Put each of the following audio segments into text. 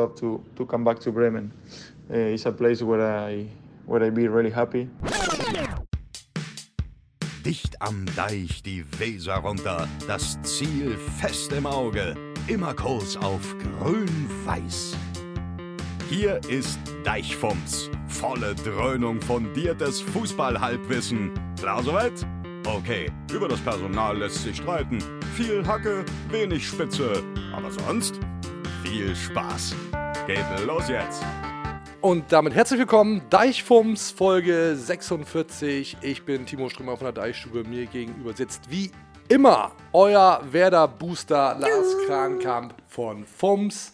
love to, to come back to Bremen. Uh, it's a place where I where I be really happy. Dicht am Deich die Weser runter, das Ziel fest im Auge, immer Kurs auf grün-weiß. Hier ist Deichfumms, volle Dröhnung fundiertes Fußballhalbwissen. Klar soweit? Okay, über das Personal lässt sich streiten. Viel Hacke, wenig Spitze, aber sonst viel Spaß. Geht los jetzt! Und damit herzlich willkommen, Deichfums Folge 46. Ich bin Timo Strömer von der Deichstube. Mir gegenüber sitzt wie immer euer Werder Booster Lars Krankamp von Fums.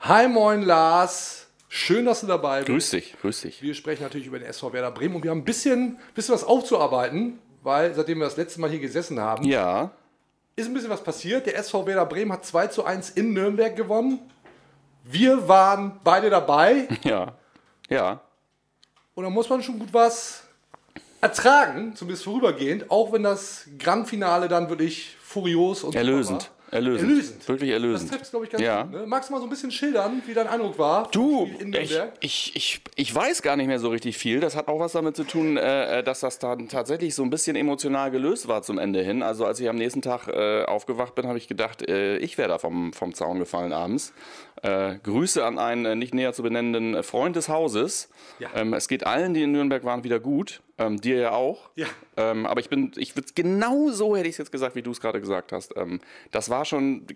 Hi moin Lars, schön, dass du dabei bist. Grüß dich, grüß dich. Wir sprechen natürlich über den SV Werder Bremen und wir haben ein bisschen, bisschen was aufzuarbeiten, weil seitdem wir das letzte Mal hier gesessen haben, Ja, ist ein bisschen was passiert. Der SV Werder Bremen hat 2 zu 1 in Nürnberg gewonnen. Wir waren beide dabei. ja, ja. Und da muss man schon gut was ertragen, zumindest vorübergehend, auch wenn das Grand-Finale dann wirklich furios und Erlösend. Erlösend. Erlösend. Wirklich Das erlösend. trifft es, glaube ich, ganz Ja. gut. Ne? Magst du mal so ein bisschen schildern, wie dein Eindruck war? Du, ich, ich, ich, ich weiß gar nicht mehr so richtig viel. Das hat auch was damit zu tun, äh, dass das dann tatsächlich so ein bisschen emotional gelöst war zum Ende hin. Also als ich am nächsten Tag äh, aufgewacht bin, habe ich gedacht, äh, ich wäre da vom, vom Zaun gefallen abends. Äh, Grüße an einen äh, nicht näher zu benennenden äh, Freund des Hauses. Ja. Ähm, es geht allen, die in Nürnberg waren, wieder gut. Ähm, dir ja auch. Ja. Ähm, aber ich bin, ich würde genau so hätte ich es jetzt gesagt, wie du es gerade gesagt hast. Ähm, das war schon,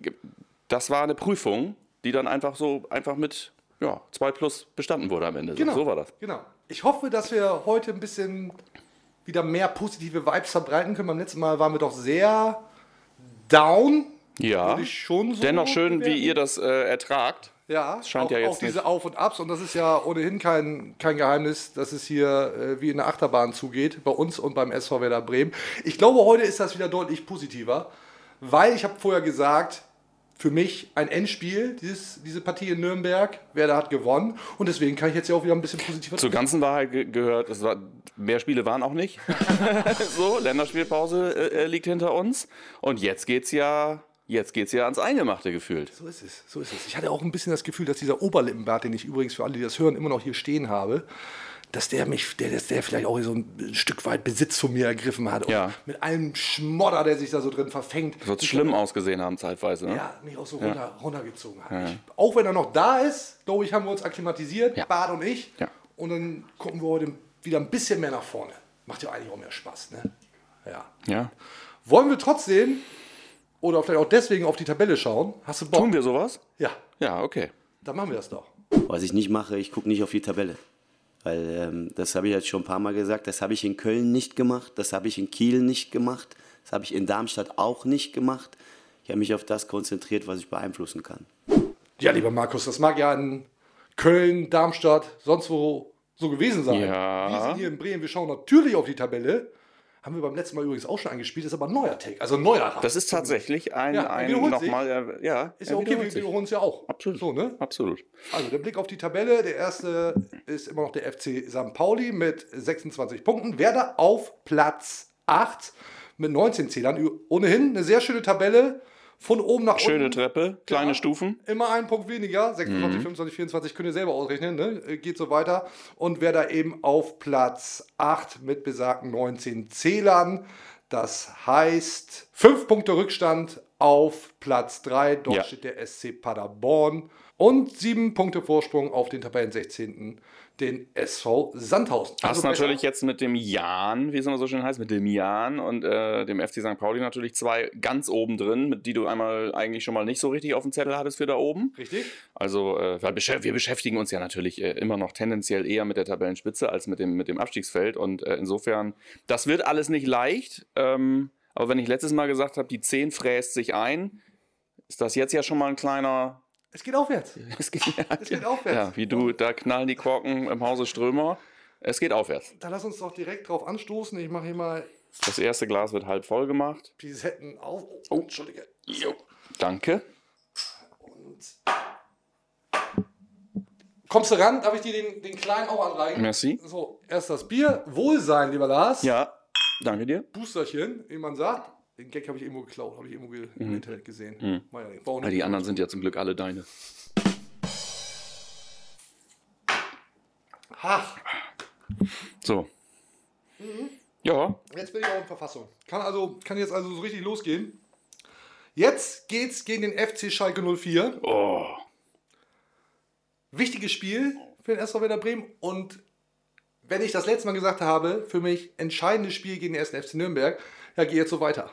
das war eine Prüfung, die dann einfach so einfach mit ja, 2 plus bestanden wurde am Ende. So- Genau. So war das. Genau. Ich hoffe, dass wir heute ein bisschen wieder mehr positive Vibes verbreiten können. Beim letzten Mal waren wir doch sehr down. Ja. So Dennoch schön, wie bewerten. ihr das äh, ertragt. Ja, scheint auch, ja jetzt auch diese nicht- Auf- und Abs. Und das ist ja ohnehin kein, kein Geheimnis, dass es hier äh, wie in der Achterbahn zugeht, bei uns und beim SV Werder Bremen. Ich glaube, heute ist das wieder deutlich positiver, weil ich habe vorher gesagt, für mich ein Endspiel, dieses, diese Partie in Nürnberg. Werder hat gewonnen. Und deswegen kann ich jetzt ja auch wieder ein bisschen positiver Zur ganzen Wahrheit ge gehört, es war, mehr Spiele waren auch nicht. so, Länderspielpause äh, äh, liegt hinter uns. Und jetzt geht's ja, jetzt geht's ja ans Eingemachte gefühlt. So ist es, so ist es. Ich hatte auch ein bisschen das Gefühl, dass dieser Oberlippenbart, den ich übrigens für alle, die das hören, immer noch hier stehen habe, dass der mich, der, dass der vielleicht auch so ein Stück weit Besitz von mir ergriffen hat. Und Ja. mit allem Schmodder, der sich da so drin verfängt. Wird schlimm ausgesehen haben zeitweise. Ne? Ja, mich auch so runter, runtergezogen hat. Ich, auch wenn er noch da ist, glaube ich, haben wir uns akklimatisiert, Ja. Bart und ich. Ja. Und dann gucken wir heute wieder ein bisschen mehr nach vorne. Macht ja eigentlich auch mehr Spaß, ne? Ja. ja. Wollen wir trotzdem oder vielleicht auch deswegen auf die Tabelle schauen? Hast du Bock? Tun wir sowas? Ja, Ja, okay. dann machen wir das doch. Was ich nicht mache, ich gucke nicht auf die Tabelle. Weil ähm, das habe ich jetzt schon ein paar Mal gesagt, das habe ich in Köln nicht gemacht, das habe ich in Kiel nicht gemacht, das habe ich in Darmstadt auch nicht gemacht. Ich habe mich auf das konzentriert, was ich beeinflussen kann. Ja, lieber Markus, das mag ja in Köln, Darmstadt, sonst wo so gewesen sein. Ja. Wir sind hier in Bremen, wir schauen natürlich auf die Tabelle. Haben wir beim letzten Mal übrigens auch schon angespielt, ist aber ein neuer Take, also ein neuer. Das ist tatsächlich ein, Ja, ein nochmal, äh, ja. ist ja okay, wir wiederholen es ja auch. Absolut. So, ne? Absolut. Also der Blick auf die Tabelle, der erste ist immer noch der FC St. Pauli mit 26 Punkten. Werder auf Platz 8 mit 19 Zählern. Ohnehin eine sehr schöne Tabelle. Von oben nach Schöne unten. Treppe, kleine Ja. Stufen. Immer einen Punkt weniger. 26, Mhm. 25, 24 könnt ihr selber ausrechnen. Ne? Äh, Geht so weiter. Und wer da eben auf Platz 8 mit besagten 19 Zählern. Das heißt, 5 Punkte Rückstand auf Platz 3. Dort Ja. steht der SC Paderborn. Und 7 Punkte Vorsprung auf den Tabellen 16. Den SV Sandhausen. Hast Also natürlich besser. jetzt mit dem Jan, wie es immer so schön heißt, mit dem Jan und äh, dem FC St. Pauli natürlich zwei ganz oben drin, mit die du einmal eigentlich schon mal nicht so richtig auf dem Zettel hattest für da oben. Richtig? Also äh, wir beschäftigen uns ja natürlich äh, immer noch tendenziell eher mit der Tabellenspitze als mit dem, mit dem Abstiegsfeld. Und äh, insofern, das wird alles nicht leicht. Ähm, aber wenn ich letztes Mal gesagt habe, die 10 fräst sich ein, ist das jetzt ja schon mal ein kleiner. Es geht aufwärts. Es geht, ja, Es geht aufwärts. ja, wie du, da knallen die Korken im Hause Strömer. Es geht aufwärts. Dann lass uns doch direkt drauf anstoßen. Ich mache hier mal Das erste Glas wird halb voll gemacht. Pisetten auf. Oh, Entschuldige. Jo. Danke. Kommst du ran? Darf ich dir den, den kleinen auch anreichen? Merci. So, erst das Bier. Wohlsein, lieber Lars. Ja, danke dir. Boosterchen, wie man sagt. Den Gag habe ich irgendwo geklaut, habe ich irgendwo ge im Internet gesehen. War ja die anderen sind ja zum Glück alle deine. Ach, So. Ja, jetzt bin ich auch in Verfassung. Kann also kann jetzt also so richtig losgehen. Jetzt geht's gegen den FC Schalke 04. oh. Wichtiges Spiel für den SV Werder Bremen und wenn ich das letzte Mal gesagt habe, für mich entscheidendes Spiel gegen den ersten FC Nürnberg, ja, geh jetzt so weiter.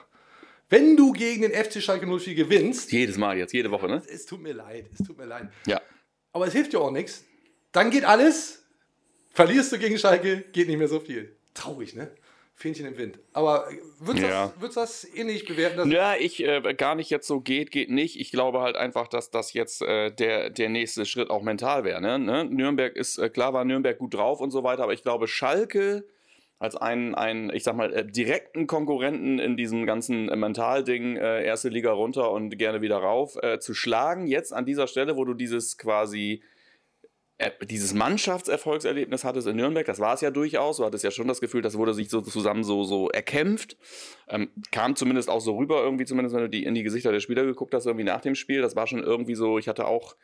Wenn du gegen den FC Schalke 04 gewinnst, jedes Mal jetzt, jede Woche, ne? es tut mir leid, es tut mir leid. Ja. Aber es hilft dir auch nichts. Dann geht alles. Verlierst du gegen Schalke, geht nicht mehr so viel. Traurig, ne? Fähnchen im Wind. Aber würdest du Ja. das, das ähnlich bewerten? Dass Ja, ich äh, gar nicht jetzt so geht, geht nicht. Ich glaube halt einfach, dass das jetzt äh, der, der nächste Schritt auch mental wäre. Ne? Ne? Nürnberg ist, äh, klar war Nürnberg gut drauf und so weiter, aber ich glaube, Schalke als einen, einen ich sag mal, äh, direkten Konkurrenten in diesem ganzen äh, Mentalding, äh, erste Liga runter und gerne wieder rauf, äh, zu schlagen, jetzt an dieser Stelle, wo du dieses quasi äh, dieses Mannschaftserfolgserlebnis hattest in Nürnberg, das war es ja durchaus, du hattest ja schon das Gefühl, das wurde sich so zusammen so, so erkämpft, ähm, kam zumindest auch so rüber, irgendwie zumindest, wenn du die, in die Gesichter der Spieler geguckt hast, irgendwie nach dem Spiel, das war schon irgendwie so, ich hatte auch,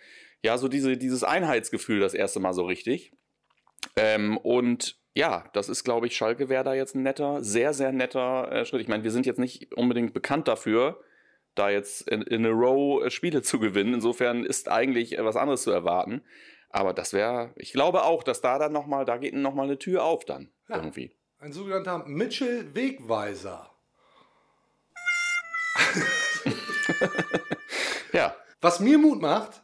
ja, so diese, dieses Einheitsgefühl das erste Mal so richtig. Ähm, und ja, das ist, glaube ich, Schalke wäre da jetzt ein netter, sehr, sehr netter äh, Schritt. Ich meine, wir sind jetzt nicht unbedingt bekannt dafür, da jetzt in, in a row äh, Spiele zu gewinnen. Insofern ist eigentlich äh, was anderes zu erwarten. Aber das wäre, ich glaube auch, dass da dann nochmal, da geht nochmal eine Tür auf dann Ja. irgendwie. ein sogenannter Mitchell Wegweiser. Ja, Was mir Mut macht,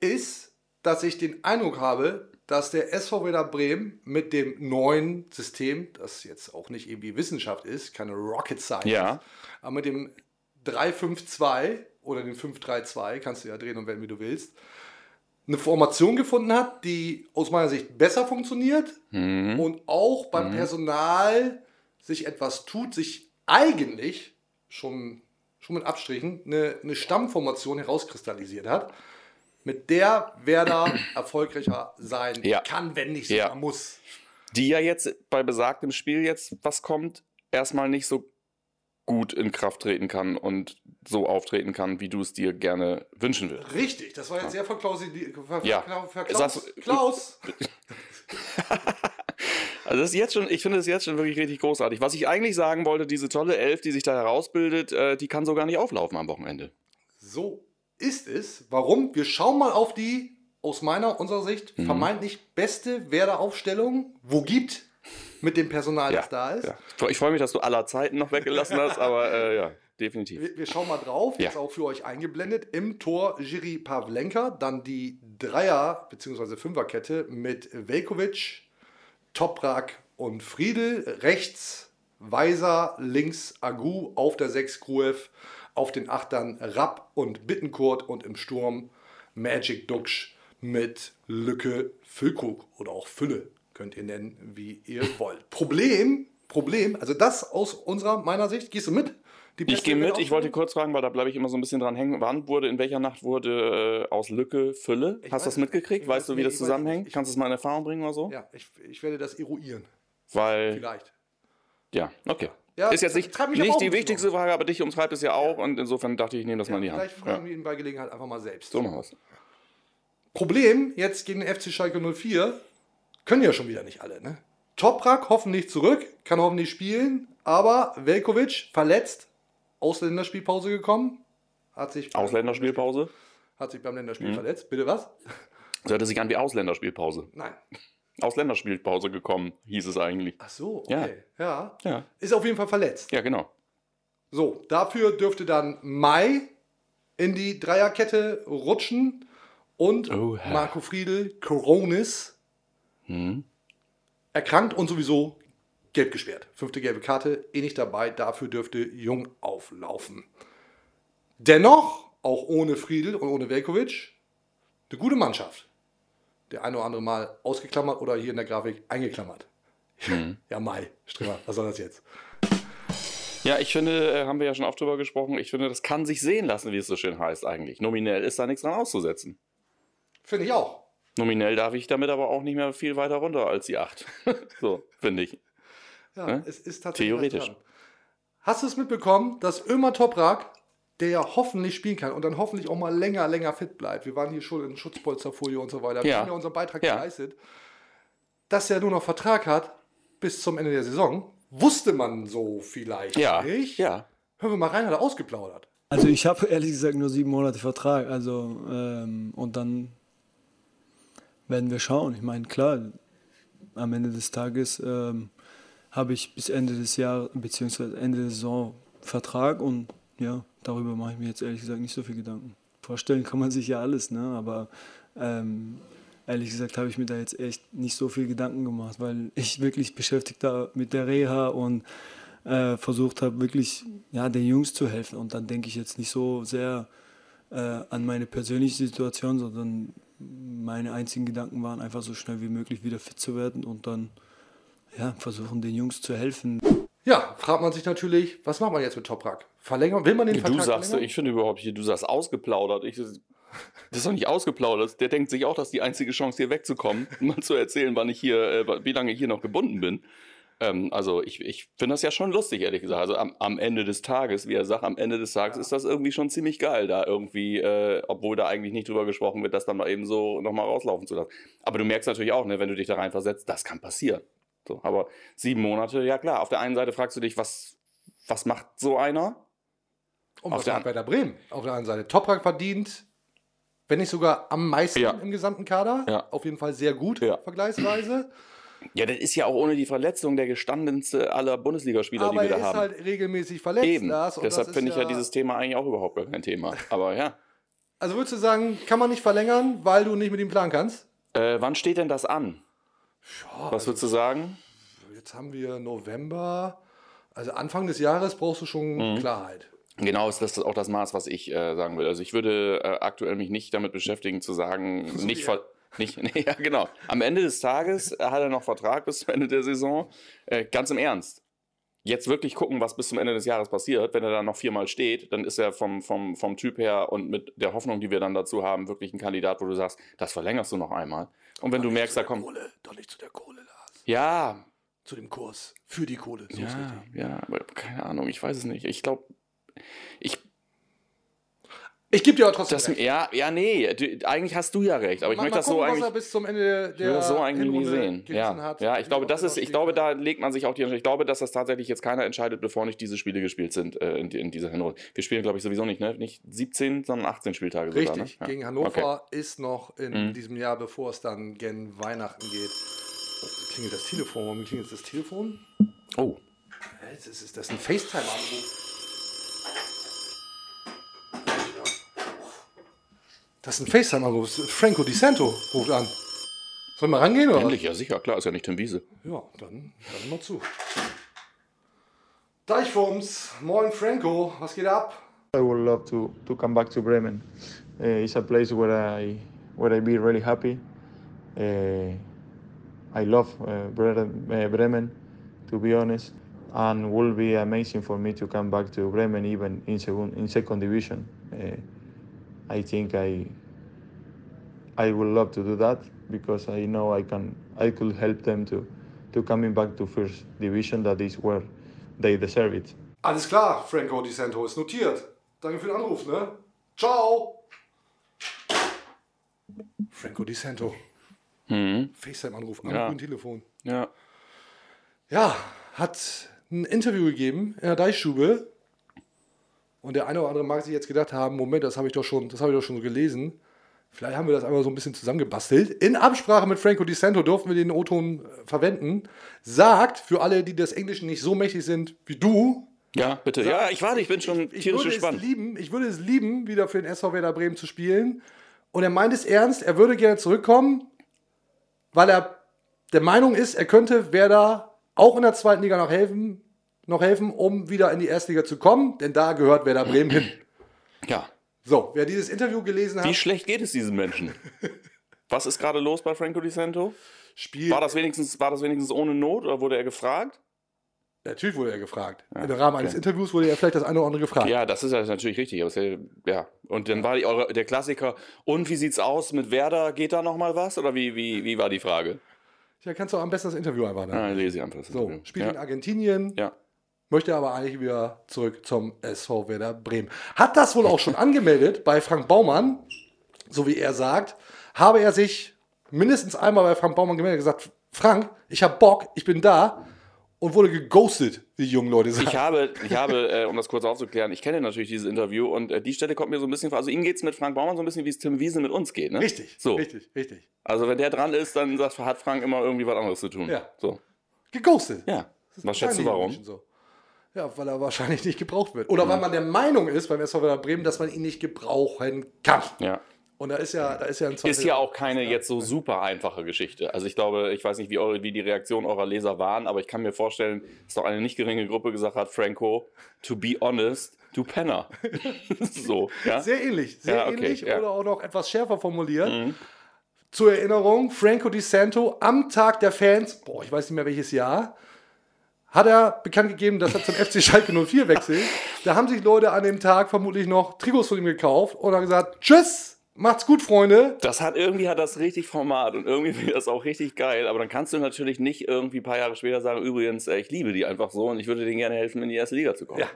ist, dass ich den Eindruck habe, dass der SV Werder Bremen mit dem neuen System, das jetzt auch nicht irgendwie Wissenschaft ist, keine Rocket Science, Ja. aber mit dem 3-5-2 oder den 5-3-2, kannst du ja drehen und wenden, wie du willst, eine Formation gefunden hat, die aus meiner Sicht besser funktioniert Mhm. und auch beim Personal sich etwas tut, sich eigentlich schon, schon mit Abstrichen eine, eine Stammformation herauskristallisiert hat, mit der Werder erfolgreicher sein Ja. kann, wenn nicht Ja. sogar muss. die ja jetzt bei besagtem Spiel jetzt, was kommt, erstmal nicht so gut in Kraft treten kann und so auftreten kann, wie du es dir gerne wünschen würdest. Richtig, das war jetzt sehr verklaus. Ver, Ja. Klaus, Klaus. Also das ist jetzt schon, ich finde es jetzt schon wirklich richtig großartig. Was ich eigentlich sagen wollte, diese tolle Elf, die sich da herausbildet, äh, die kann so gar nicht auflaufen am Wochenende. So ist es. Warum? Wir schauen mal auf die, aus meiner, unserer Sicht, Mhm. vermeintlich beste Werder-Aufstellung, wo gibt, mit dem Personal, das da ist. Ja. Ich freue mich, dass du aller Zeiten noch weggelassen hast, aber äh, ja, definitiv. Wir, wir schauen mal drauf, Ja. jetzt auch für euch eingeblendet. Im Tor Jiri Pavlenka, dann die Dreier- bzw. Fünferkette mit Velkovic, Toprak und Friedel. Rechts Weiser, links Agu, auf der 6 Gruev, auf den Achtern Rapp und Bittenkurt und im Sturm Magic Duxch mit Lücke Füllkrug oder auch Fülle, könnt ihr nennen, wie ihr wollt. Problem, Problem, also das aus unserer, meiner Sicht, gehst du mit? Ich gehe mit, ich wollte kurz fragen, weil da bleibe ich immer so ein bisschen dran hängen. Wann wurde, in welcher Nacht wurde äh, aus Lücke Fülle? Ich Hast du das mitgekriegt? Weißt weiß du, wie das zusammenhängt? Kannst du es mal in Erfahrung bringen oder so? Ja, ich, ich werde das eruieren. Weil, Vielleicht. ja, okay. Ja, ist jetzt nicht, nicht die wichtigste Frage, aber dich umtreibt es ja auch und insofern dachte ich, ich nehme das mal in die Hand. Vielleicht fragen wir ihn bei Gelegenheit einfach mal selbst. So machen wir es. Problem jetzt gegen den FC Schalke 04, können ja schon wieder nicht alle. Ne? Toprak hoffentlich zurück, kann hoffentlich spielen, aber Velkovic verletzt, Ausländerspielpause gekommen, hat sich, Ausländerspielpause? hat sich beim Länderspiel Mhm. verletzt. Bitte was? Das hörte sich an wie Ausländerspielpause. Nein. Ausländerspielpause gekommen, hieß es eigentlich. Ach so, Ja. okay. Ja. Ja, Ist auf jeden Fall verletzt. ja genau. So, dafür dürfte dann Mai in die Dreierkette rutschen und Oh. Marco Friedel, Coronis, Hm. erkrankt und sowieso gelb gesperrt. Fünfte gelbe Karte, eh nicht dabei, dafür dürfte Jung auflaufen. Dennoch, auch ohne Friedel und ohne Velkovic, eine gute Mannschaft. Der eine oder andere Mal ausgeklammert oder hier in der Grafik eingeklammert. Hm. Ja, Mai, Strimmer, was soll das jetzt? Ja, ich finde, äh, haben wir ja schon oft drüber gesprochen, ich finde, das kann sich sehen lassen, wie es so schön heißt eigentlich. Nominell ist da nichts dran auszusetzen. Finde ich auch. Nominell darf ich damit aber auch nicht mehr viel weiter runter als die 8. so, finde ich. Ja, Ne? es ist tatsächlich. Theoretisch. Hast du es mitbekommen, dass Ömer Toprak, der ja hoffentlich spielen kann und dann hoffentlich auch mal länger, länger fit bleibt? Wir waren hier schon in Schutzpolsterfolie und so weiter. Wir Ja. haben ja unseren Beitrag Ja. geleistet. dass er nur noch Vertrag hat bis zum Ende der Saison, wusste man so vielleicht Ja, nicht. ja. Hören wir mal rein, hat er ausgeplaudert. Also ich habe ehrlich gesagt nur sieben Monate Vertrag. Also ähm, und dann werden wir schauen. Ich meine, klar, am Ende des Tages ähm, habe ich bis Ende des Jahres bzw. Ende der Saison Vertrag und ja, darüber mache ich mir jetzt ehrlich gesagt nicht so viel Gedanken. Vorstellen kann man sich ja alles, ne? Aber ähm, ehrlich gesagt habe ich mir da jetzt echt nicht so viel Gedanken gemacht, weil ich wirklich beschäftigt da mit der Reha und äh, versucht habe, wirklich ja, den Jungs zu helfen. Und dann denke ich jetzt nicht so sehr äh, an meine persönliche Situation, sondern meine einzigen Gedanken waren einfach so schnell wie möglich wieder fit zu werden und dann ja, versuchen den Jungs zu helfen. Ja, fragt man sich natürlich, was macht man jetzt mit Toprak? Verlängern? Will man den Du Vertrag sagst, verlängern? ich finde überhaupt hier, du sagst ausgeplaudert. Ich, das ist doch nicht ausgeplaudert. Der denkt sich auch, dass die einzige Chance, hier wegzukommen, mal zu erzählen, wann ich hier, äh, wie lange ich hier noch gebunden bin. Ähm, also ich, ich finde das ja schon lustig, ehrlich gesagt. Also am, am Ende des Tages, wie er sagt, am Ende des Tages ist das irgendwie schon ziemlich geil, da irgendwie, äh, obwohl da eigentlich nicht drüber gesprochen wird, das dann mal eben so nochmal rauslaufen zu lassen. Aber du merkst natürlich auch, ne, wenn du dich da reinversetzt, das kann passieren. So, aber sieben Monate, ja klar. Auf der einen Seite fragst du dich, was, was macht so einer? Und auf was der macht Werder Bremen? Auf der anderen Seite. Toprak verdient, wenn nicht sogar am meisten Ja. im gesamten Kader. Ja. Auf jeden Fall sehr gut, Ja. vergleichsweise. Ja, das ist ja auch ohne die Verletzung der gestandenste aller Bundesligaspieler, Aber die wir er da ist haben. halt regelmäßig verletzt, Eben. Lars. Deshalb ist finde ich ja dieses Thema eigentlich auch überhaupt gar kein Thema. Aber ja. Also würdest du sagen, kann man nicht verlängern, weil du nicht mit ihm planen kannst? Äh, wann steht denn das an? Was würdest du sagen? Jetzt haben wir November. Also Anfang des Jahres brauchst du schon Mhm. Klarheit. Genau, ist das auch das Maß, was ich äh, sagen will. Also ich würde äh, aktuell mich nicht damit beschäftigen zu sagen, nicht, ver nicht nee, ja genau. Am Ende des Tages hat er noch Vertrag bis zum Ende der Saison. Äh, ganz im Ernst. Jetzt wirklich gucken, was bis zum Ende des Jahres passiert. Wenn er dann noch viermal steht, dann ist er vom, vom, vom Typ her und mit der Hoffnung, die wir dann dazu haben, wirklich ein Kandidat, wo du sagst, das verlängerst du noch einmal. Und wenn du merkst, da kommt. Kohle, doch nicht zu der Kohle, Lars. Ja, Zu dem Kurs. Für die Kohle. So ja, ja, aber keine Ahnung, ich weiß es nicht. Ich glaube, ich Ich gebe dir aber trotzdem Das, recht. ja, ja, nee, du, eigentlich hast du ja recht, aber ich Mal- möchte mal das so gucken, was eigentlich, er bis zum Ende der, so eigentlich nie sehen. Ja, hat. ja, ich glaube, das ist, ich glaube, da legt man sich auch die Entscheidung. Ich glaube, dass das tatsächlich jetzt keiner entscheidet, bevor nicht diese Spiele gespielt sind äh, in, in dieser Hinrunde. Wir spielen, glaube ich, sowieso nicht, ne? Nicht 17, sondern 18 Spieltage Richtig, sogar, ne? Ja. gegen Hannover Okay. ist noch in Mhm. diesem Jahr, bevor es dann gen Weihnachten geht. Klingelt das Telefon. Warum klingelt das Telefon? Oh, Hä, Jetzt ist, ist das ein FaceTime-Anruf. Das ist ein FaceTime-Anruf. Franco Di Santo ruft an. Sollen wir rangehen oder? endlich, ja sicher, klar, ist ja nicht Tim Wiese. Ja, dann dann mal zu. Deichfums, moin Franco, was geht ab? I would love to, to come back to Bremen. Uh, it's a place where I where I be really happy. Uh, I love uh, uh, Bremen, to be honest, and will be amazing for me to come back to Bremen even in second in second division. Uh, I think I I would love to do that because I know I can I could help them to to coming back to first division. That is where they deserve it. Alles klar, Franco Di Santo, ist notiert. Danke für den Anruf, ne? Ciao! Franco Di Santo. FaceTime-Anruf am Mhm. Ja. Telefon. Ja. Ja, hat ein Interview gegeben in der Deichstube. Und der eine oder andere mag sich jetzt gedacht haben, Moment, das habe ich doch schon, das habe ich doch schon so gelesen. Vielleicht haben wir das einmal so ein bisschen zusammengebastelt. In Absprache mit Franco Di Santo durften wir den O-Ton äh, verwenden. Sagt, für alle, die des Englischen nicht so mächtig sind wie du, Ja, bitte. Ja, ich warte, ich bin schon ich tierisch würde gespannt. es lieben, ich würde es lieben, wieder für den SV Werder Bremen zu spielen. Und er meint es ernst, er würde gerne zurückkommen, weil er der Meinung ist, er könnte Werder auch in der zweiten Liga noch helfen, noch helfen, um wieder in die Erstliga zu kommen, denn da gehört Werder Bremen hin. Ja. So, wer dieses Interview gelesen hat, Wie schlecht geht es diesen Menschen? Was ist gerade los bei Franco Di Santo? spielt. War das wenigstens, war das wenigstens ohne Not oder wurde er gefragt? Natürlich wurde er gefragt. Im Rahmen eines Interviews wurde er vielleicht das eine oder andere gefragt. Ja, das ist ja natürlich richtig. ja, ja. Und dann war die, eure, der Klassiker, und wie sieht's aus mit Werder? Geht da noch mal was? Oder wie, wie, wie war die Frage? Ja, kannst du am besten das Interview einfach. Ah, lese ich einfach. das So, Interview. spielt in ja. Argentinien, ja. Möchte aber eigentlich wieder zurück zum SV Werder Bremen. Hat das wohl auch schon angemeldet bei Frank Baumann, so wie er sagt, habe er sich mindestens einmal bei Frank Baumann gemeldet und gesagt, Frank, ich habe Bock, ich bin da und wurde geghostet, wie die jungen Leute sagen. Ich habe, ich habe äh, um das kurz aufzuklären, ich kenne natürlich dieses Interview und äh, die Stelle kommt mir so ein bisschen vor. Also ihm geht es mit Frank Baumann so ein bisschen, wie es Tim Wiese mit uns geht. Ne? richtig, So. richtig, richtig. Also wenn der dran ist, dann sagt, hat Frank immer irgendwie was anderes zu tun. Ja. So. Geghostet. Ja. Was schätzt du warum? So. Ja, weil er wahrscheinlich nicht gebraucht wird. Oder weil man der Meinung ist beim SV Werder Bremen, dass man ihn nicht gebrauchen kann. Ja. Und da ist ja, da ist ja ein Ist ja auch keine jetzt so super einfache Geschichte. Also ich glaube, ich weiß nicht, wie, eure, wie die Reaktionen eurer Leser waren, aber ich kann mir vorstellen, dass doch eine nicht geringe Gruppe gesagt hat, Franco, to be honest, du Penner. so, ja. Sehr ähnlich, sehr Ja, okay, ähnlich ja. Mhm. oder auch noch etwas schärfer formuliert. Zur Erinnerung, Franco Di Santo am Tag der Fans, boah, ich weiß nicht mehr welches Jahr, hat er bekannt gegeben, dass er zum FC Schalke 04 wechselt. Da haben sich Leute an dem Tag vermutlich noch Trikots von ihm gekauft und haben gesagt, tschüss, macht's gut, Freunde. Das hat irgendwie hat das richtig Format und irgendwie finde ich das auch richtig geil. Aber dann kannst du natürlich nicht irgendwie ein paar Jahre später sagen, übrigens, äh, ich liebe die einfach so und ich würde denen gerne helfen, in die erste Liga zu kommen. Ja.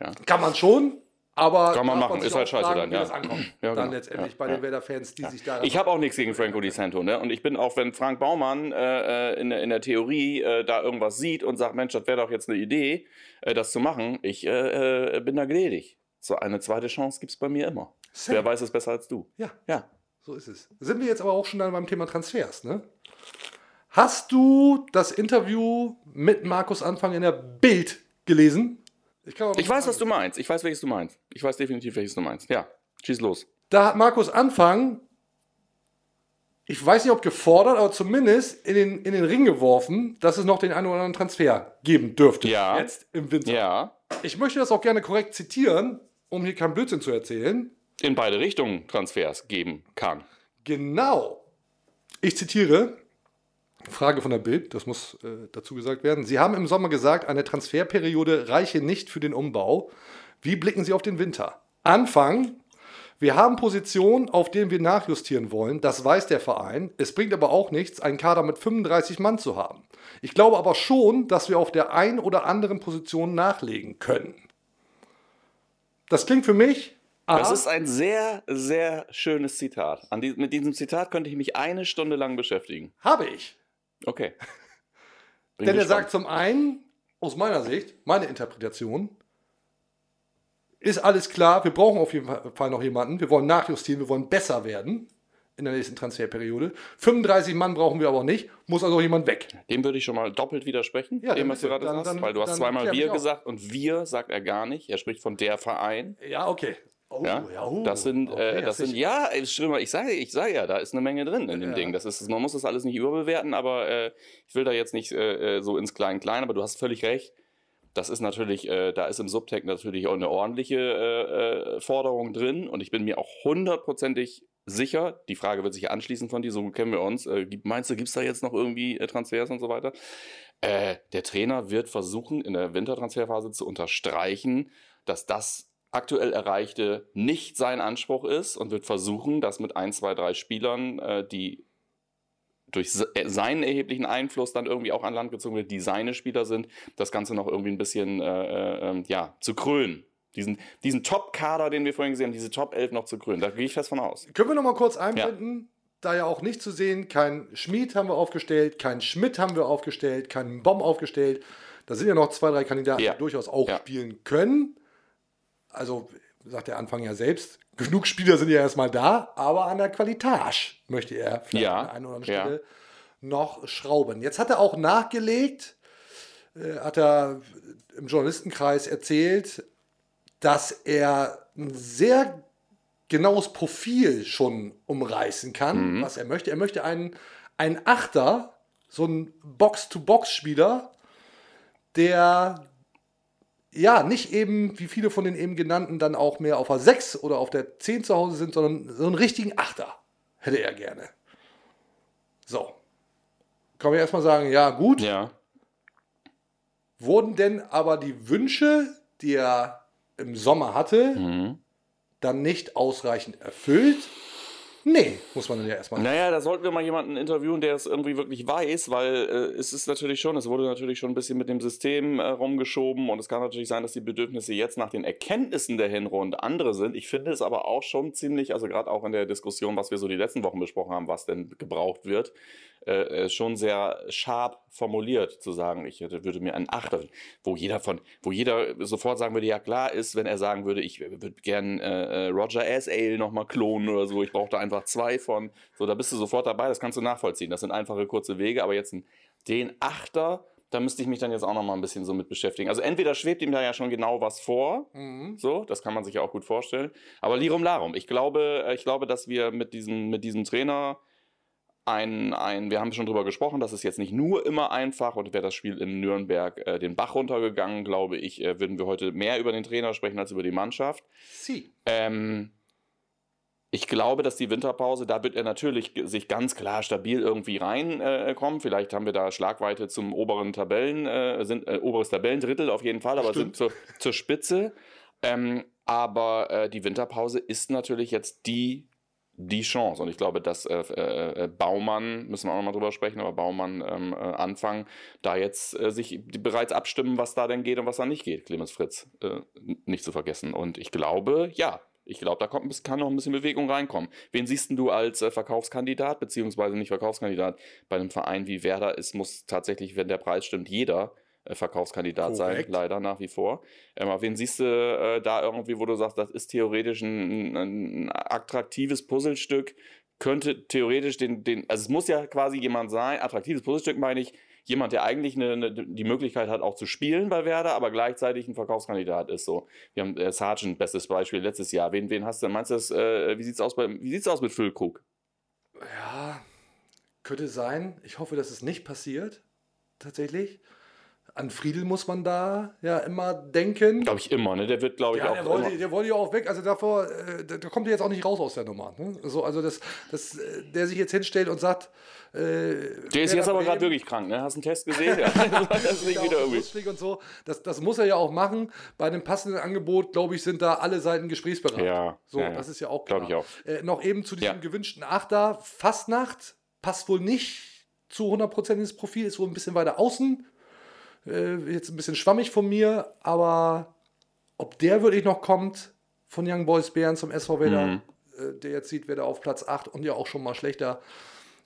Ja. Kann man schon, aber Kann man machen, ist halt scheiße fragen, dann, wie ja. das ankommt. Ja, Dann genau. letztendlich Ja, bei ja. den Werder-Fans, die sich da Ich habe auch nichts gegen Franco Di Santo, ne? Und ich bin auch, wenn Frank Baumann äh, in, der- in der Theorie äh, da irgendwas sieht und sagt, Mensch, das wäre doch jetzt eine Idee, äh, das zu machen, ich äh, äh, bin da gnädig. So eine zweite Chance gibt es bei mir immer. Safe. Wer weiß es besser als du? Ja, Ja. so ist es. Sind wir jetzt aber auch schon dann beim Thema Transfers, ne? Hast du das Interview mit Markus Anfang in der Bild gelesen? Ich, Ich weiß, was du meinst. Ich weiß, welches du meinst. Ich weiß definitiv, welches du meinst. Ja, schieß los. Da hat Markus Anfang, ich weiß nicht, ob gefordert, aber zumindest in den, in den Ring geworfen, dass es noch den einen oder anderen Transfer geben dürfte. Ja. Jetzt im Winter. Ja, Ich möchte das auch gerne korrekt zitieren, um hier keinen Blödsinn zu erzählen. in beide Richtungen Transfers geben kann. Genau. Ich zitiere, Frage von der Bild, das muss äh, dazu gesagt werden. Sie haben im Sommer gesagt, eine Transferperiode reiche nicht für den Umbau. Wie blicken Sie auf den Winter? Anfang. Wir haben Positionen, auf denen wir nachjustieren wollen. Das weiß der Verein. Es bringt aber auch nichts, einen Kader mit 35 Mann zu haben. Ich glaube aber schon, dass wir auf der einen oder anderen Position nachlegen können. Das klingt für mich. Das aha, ist ein sehr, sehr schönes Zitat. Die, mit diesem Zitat könnte ich mich eine Stunde lang beschäftigen. habe ich. Okay. Bin Denn er sagt zum einen, aus meiner Sicht, meine Interpretation, ist alles klar, wir brauchen auf jeden Fall noch jemanden, wir wollen nachjustieren, wir wollen besser werden in der nächsten Transferperiode. 35 Mann brauchen wir aber nicht, muss also jemand weg. Dem würde ich schon mal doppelt widersprechen, Ja, dem, was du gerade Dann- sagst, dann- weil du hast zweimal wir gesagt und wir sagt er gar nicht. Er spricht von der Verein. Ja, okay. Oh, Ja, oh, das sind, okay, äh, das sind, ja, Schlimmer, ich sage, ich sage ja, da ist eine Menge drin in dem Ja. Ding. Das ist, man muss das alles nicht überbewerten, aber äh, ich will da jetzt nicht äh, äh, so ins Klein-Klein, aber du hast völlig recht. Das ist natürlich, äh, da ist im Subtext natürlich auch eine ordentliche äh, äh, Forderung drin und ich bin mir auch hundertprozentig sicher, die Frage wird sich anschließen von dir, so kennen wir uns, äh, meinst du, gibt es da jetzt noch irgendwie äh, Transfers und so weiter? Äh, der Trainer wird versuchen, in der Wintertransferphase zu unterstreichen, dass das aktuell Erreichte nicht sein Anspruch ist und wird versuchen, das mit ein, zwei, drei Spielern, äh, die durch äh, seinen erheblichen Einfluss dann irgendwie auch an Land gezogen wird, die seine Spieler sind, das Ganze noch irgendwie ein bisschen äh, äh, ähm, ja, zu krönen. Diesen, diesen Top-Kader, den wir vorhin gesehen haben, diese Top 11 noch zu krönen. Da gehe ich fest von aus. Können wir noch mal kurz einblenden? Da ja auch nicht zu sehen, kein Schmied haben wir aufgestellt, kein Schmidt haben wir aufgestellt, kein Bomb aufgestellt. Da sind ja noch zwei, drei Kandidaten, Ja. die durchaus auch Ja. spielen können. Also, sagt der Anfang ja selbst, genug Spieler sind ja erstmal da, aber an der Qualitage möchte er vielleicht Ja. an der einen oder anderen Ja. Stelle noch schrauben. Jetzt hat er auch nachgelegt, äh, hat er im Journalistenkreis erzählt, dass er ein sehr genaues Profil schon umreißen kann, was er möchte. Er möchte einen, einen Achter, so einen Box-to-Box-Spieler, der ja nicht eben, wie viele von den eben genannten, dann auch mehr auf der 6 oder auf der 10 zu Hause sind, sondern so einen richtigen Achter hätte er gerne. So. Kann man erstmal sagen, ja, gut. Ja. Wurden denn aber die Wünsche, die er im Sommer hatte, Mhm. dann nicht ausreichend erfüllt? Nee, muss man ja erstmal. Naja, da sollten wir mal jemanden interviewen, der es irgendwie wirklich weiß, weil äh, es ist natürlich schon, es wurde natürlich schon ein bisschen mit dem System äh, rumgeschoben und es kann natürlich sein, dass die Bedürfnisse jetzt nach den Erkenntnissen der Hinrunde andere sind. Ich finde es aber auch schon ziemlich, also gerade auch in der Diskussion, was wir so die letzten Wochen besprochen haben, was denn gebraucht wird, äh, schon sehr scharf formuliert, zu sagen, ich hätte, würde mir einen Achter, wo jeder von, wo jeder sofort sagen würde, ja klar ist, wenn er sagen würde, ich würde gern äh, Roger S. Ale nochmal klonen oder so, ich brauche da einfach zwei von. So, da bist du sofort dabei, das kannst du nachvollziehen. Das sind einfache, kurze Wege, aber jetzt den Achter da müsste ich mich dann jetzt auch noch mal ein bisschen so mit beschäftigen. Also entweder schwebt ihm da ja schon genau was vor, mhm. so, das kann man sich ja auch gut vorstellen. Aber Lirum Larum, ich glaube, ich glaube, dass wir mit diesem, mit diesem Trainer ein, ein, wir haben schon drüber gesprochen, das ist jetzt nicht nur immer einfach und wäre das Spiel in Nürnberg äh, den Bach runtergegangen, glaube ich, äh, würden wir heute mehr über den Trainer sprechen als über die Mannschaft. Sie. Ähm, ich glaube, dass die Winterpause, da wird er natürlich sich ganz klar stabil irgendwie reinkommen. Äh, Vielleicht haben wir da Schlagweite zum oberen Tabellen, äh, sind äh, oberes Tabellendrittel auf jeden Fall, aber Stimmt. sind zur, zur Spitze. Ähm, aber äh, die Winterpause ist natürlich jetzt die die Chance. Und ich glaube, dass äh, äh, Baumann, müssen wir auch nochmal drüber sprechen, aber Baumann ähm, äh, anfangen, da jetzt äh, sich bereits abstimmen, was da denn geht und was da nicht geht, Clemens Fritz, äh, nicht zu vergessen. Und ich glaube, ja, ich glaube, da kommt, kann noch ein bisschen Bewegung reinkommen. Wen siehst du als äh, Verkaufskandidat, beziehungsweise nicht Verkaufskandidat? Bei einem Verein wie Werder ist, muss tatsächlich, wenn der Preis stimmt, jeder äh, Verkaufskandidat Korrekt. sein, leider nach wie vor. Ähm, aber wen siehst du äh, da irgendwie, wo du sagst, das ist theoretisch ein, ein attraktives Puzzlestück, könnte theoretisch den, den, also es muss ja quasi jemand sein, attraktives Puzzlestück meine ich, jemand, der eigentlich eine, eine, die Möglichkeit hat, auch zu spielen bei Werder, aber gleichzeitig ein Verkaufskandidat ist. So, wir haben äh, Sargent, bestes Beispiel letztes Jahr. Wen, wen hast du? Meinst du, das, äh, wie sieht's aus bei, wie sieht's aus mit Füllkrug? Ja, könnte sein. Ich hoffe, dass es nicht passiert. Tatsächlich an Friedel muss man da ja immer denken. Glaube ich immer, ne? Der wird, glaube ich, ja, auch. Der wollte, der wollte ja auch weg. Also davor, äh, da kommt er jetzt auch nicht raus aus der Nummer. Ne? So, also, dass, dass der sich jetzt hinstellt und sagt. Äh, der ist jetzt aber gerade wirklich krank, ne? Hast du einen Test gesehen? ja. das ist nicht wieder irgendwie. Und so. das, das muss er ja auch machen. Bei einem passenden Angebot, glaube ich, sind da alle Seiten gesprächsbereit. Ja. So, ja, das ist ja auch klar. Glaube ich auch. Äh, noch eben zu diesem gewünschten Achter. Fastnacht passt wohl nicht zu 100% ins Profil, ist wohl ein bisschen weiter außen äh, jetzt ein bisschen schwammig von mir, aber ob der wirklich noch kommt von Young Boys Bären zum SV Werder, mhm. äh, der jetzt sieht, wer da auf Platz 8 und ja auch schon mal schlechter,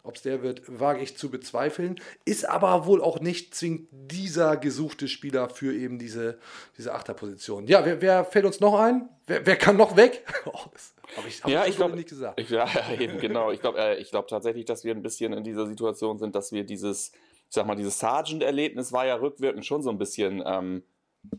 ob es der wird, wage ich zu bezweifeln. Ist aber wohl auch nicht zwingend dieser gesuchte Spieler für eben diese, diese Achterposition. Ja, wer, wer fällt uns noch ein? Wer, wer kann noch weg? oh, habe ich, hab ja, ich glaube nicht gesagt. Ich, ja, eben, genau. Ich glaube äh, glaub tatsächlich, dass wir ein bisschen in dieser Situation sind, dass wir dieses ich sag mal, dieses Sargent-Erlebnis war ja rückwirkend schon so ein bisschen ähm,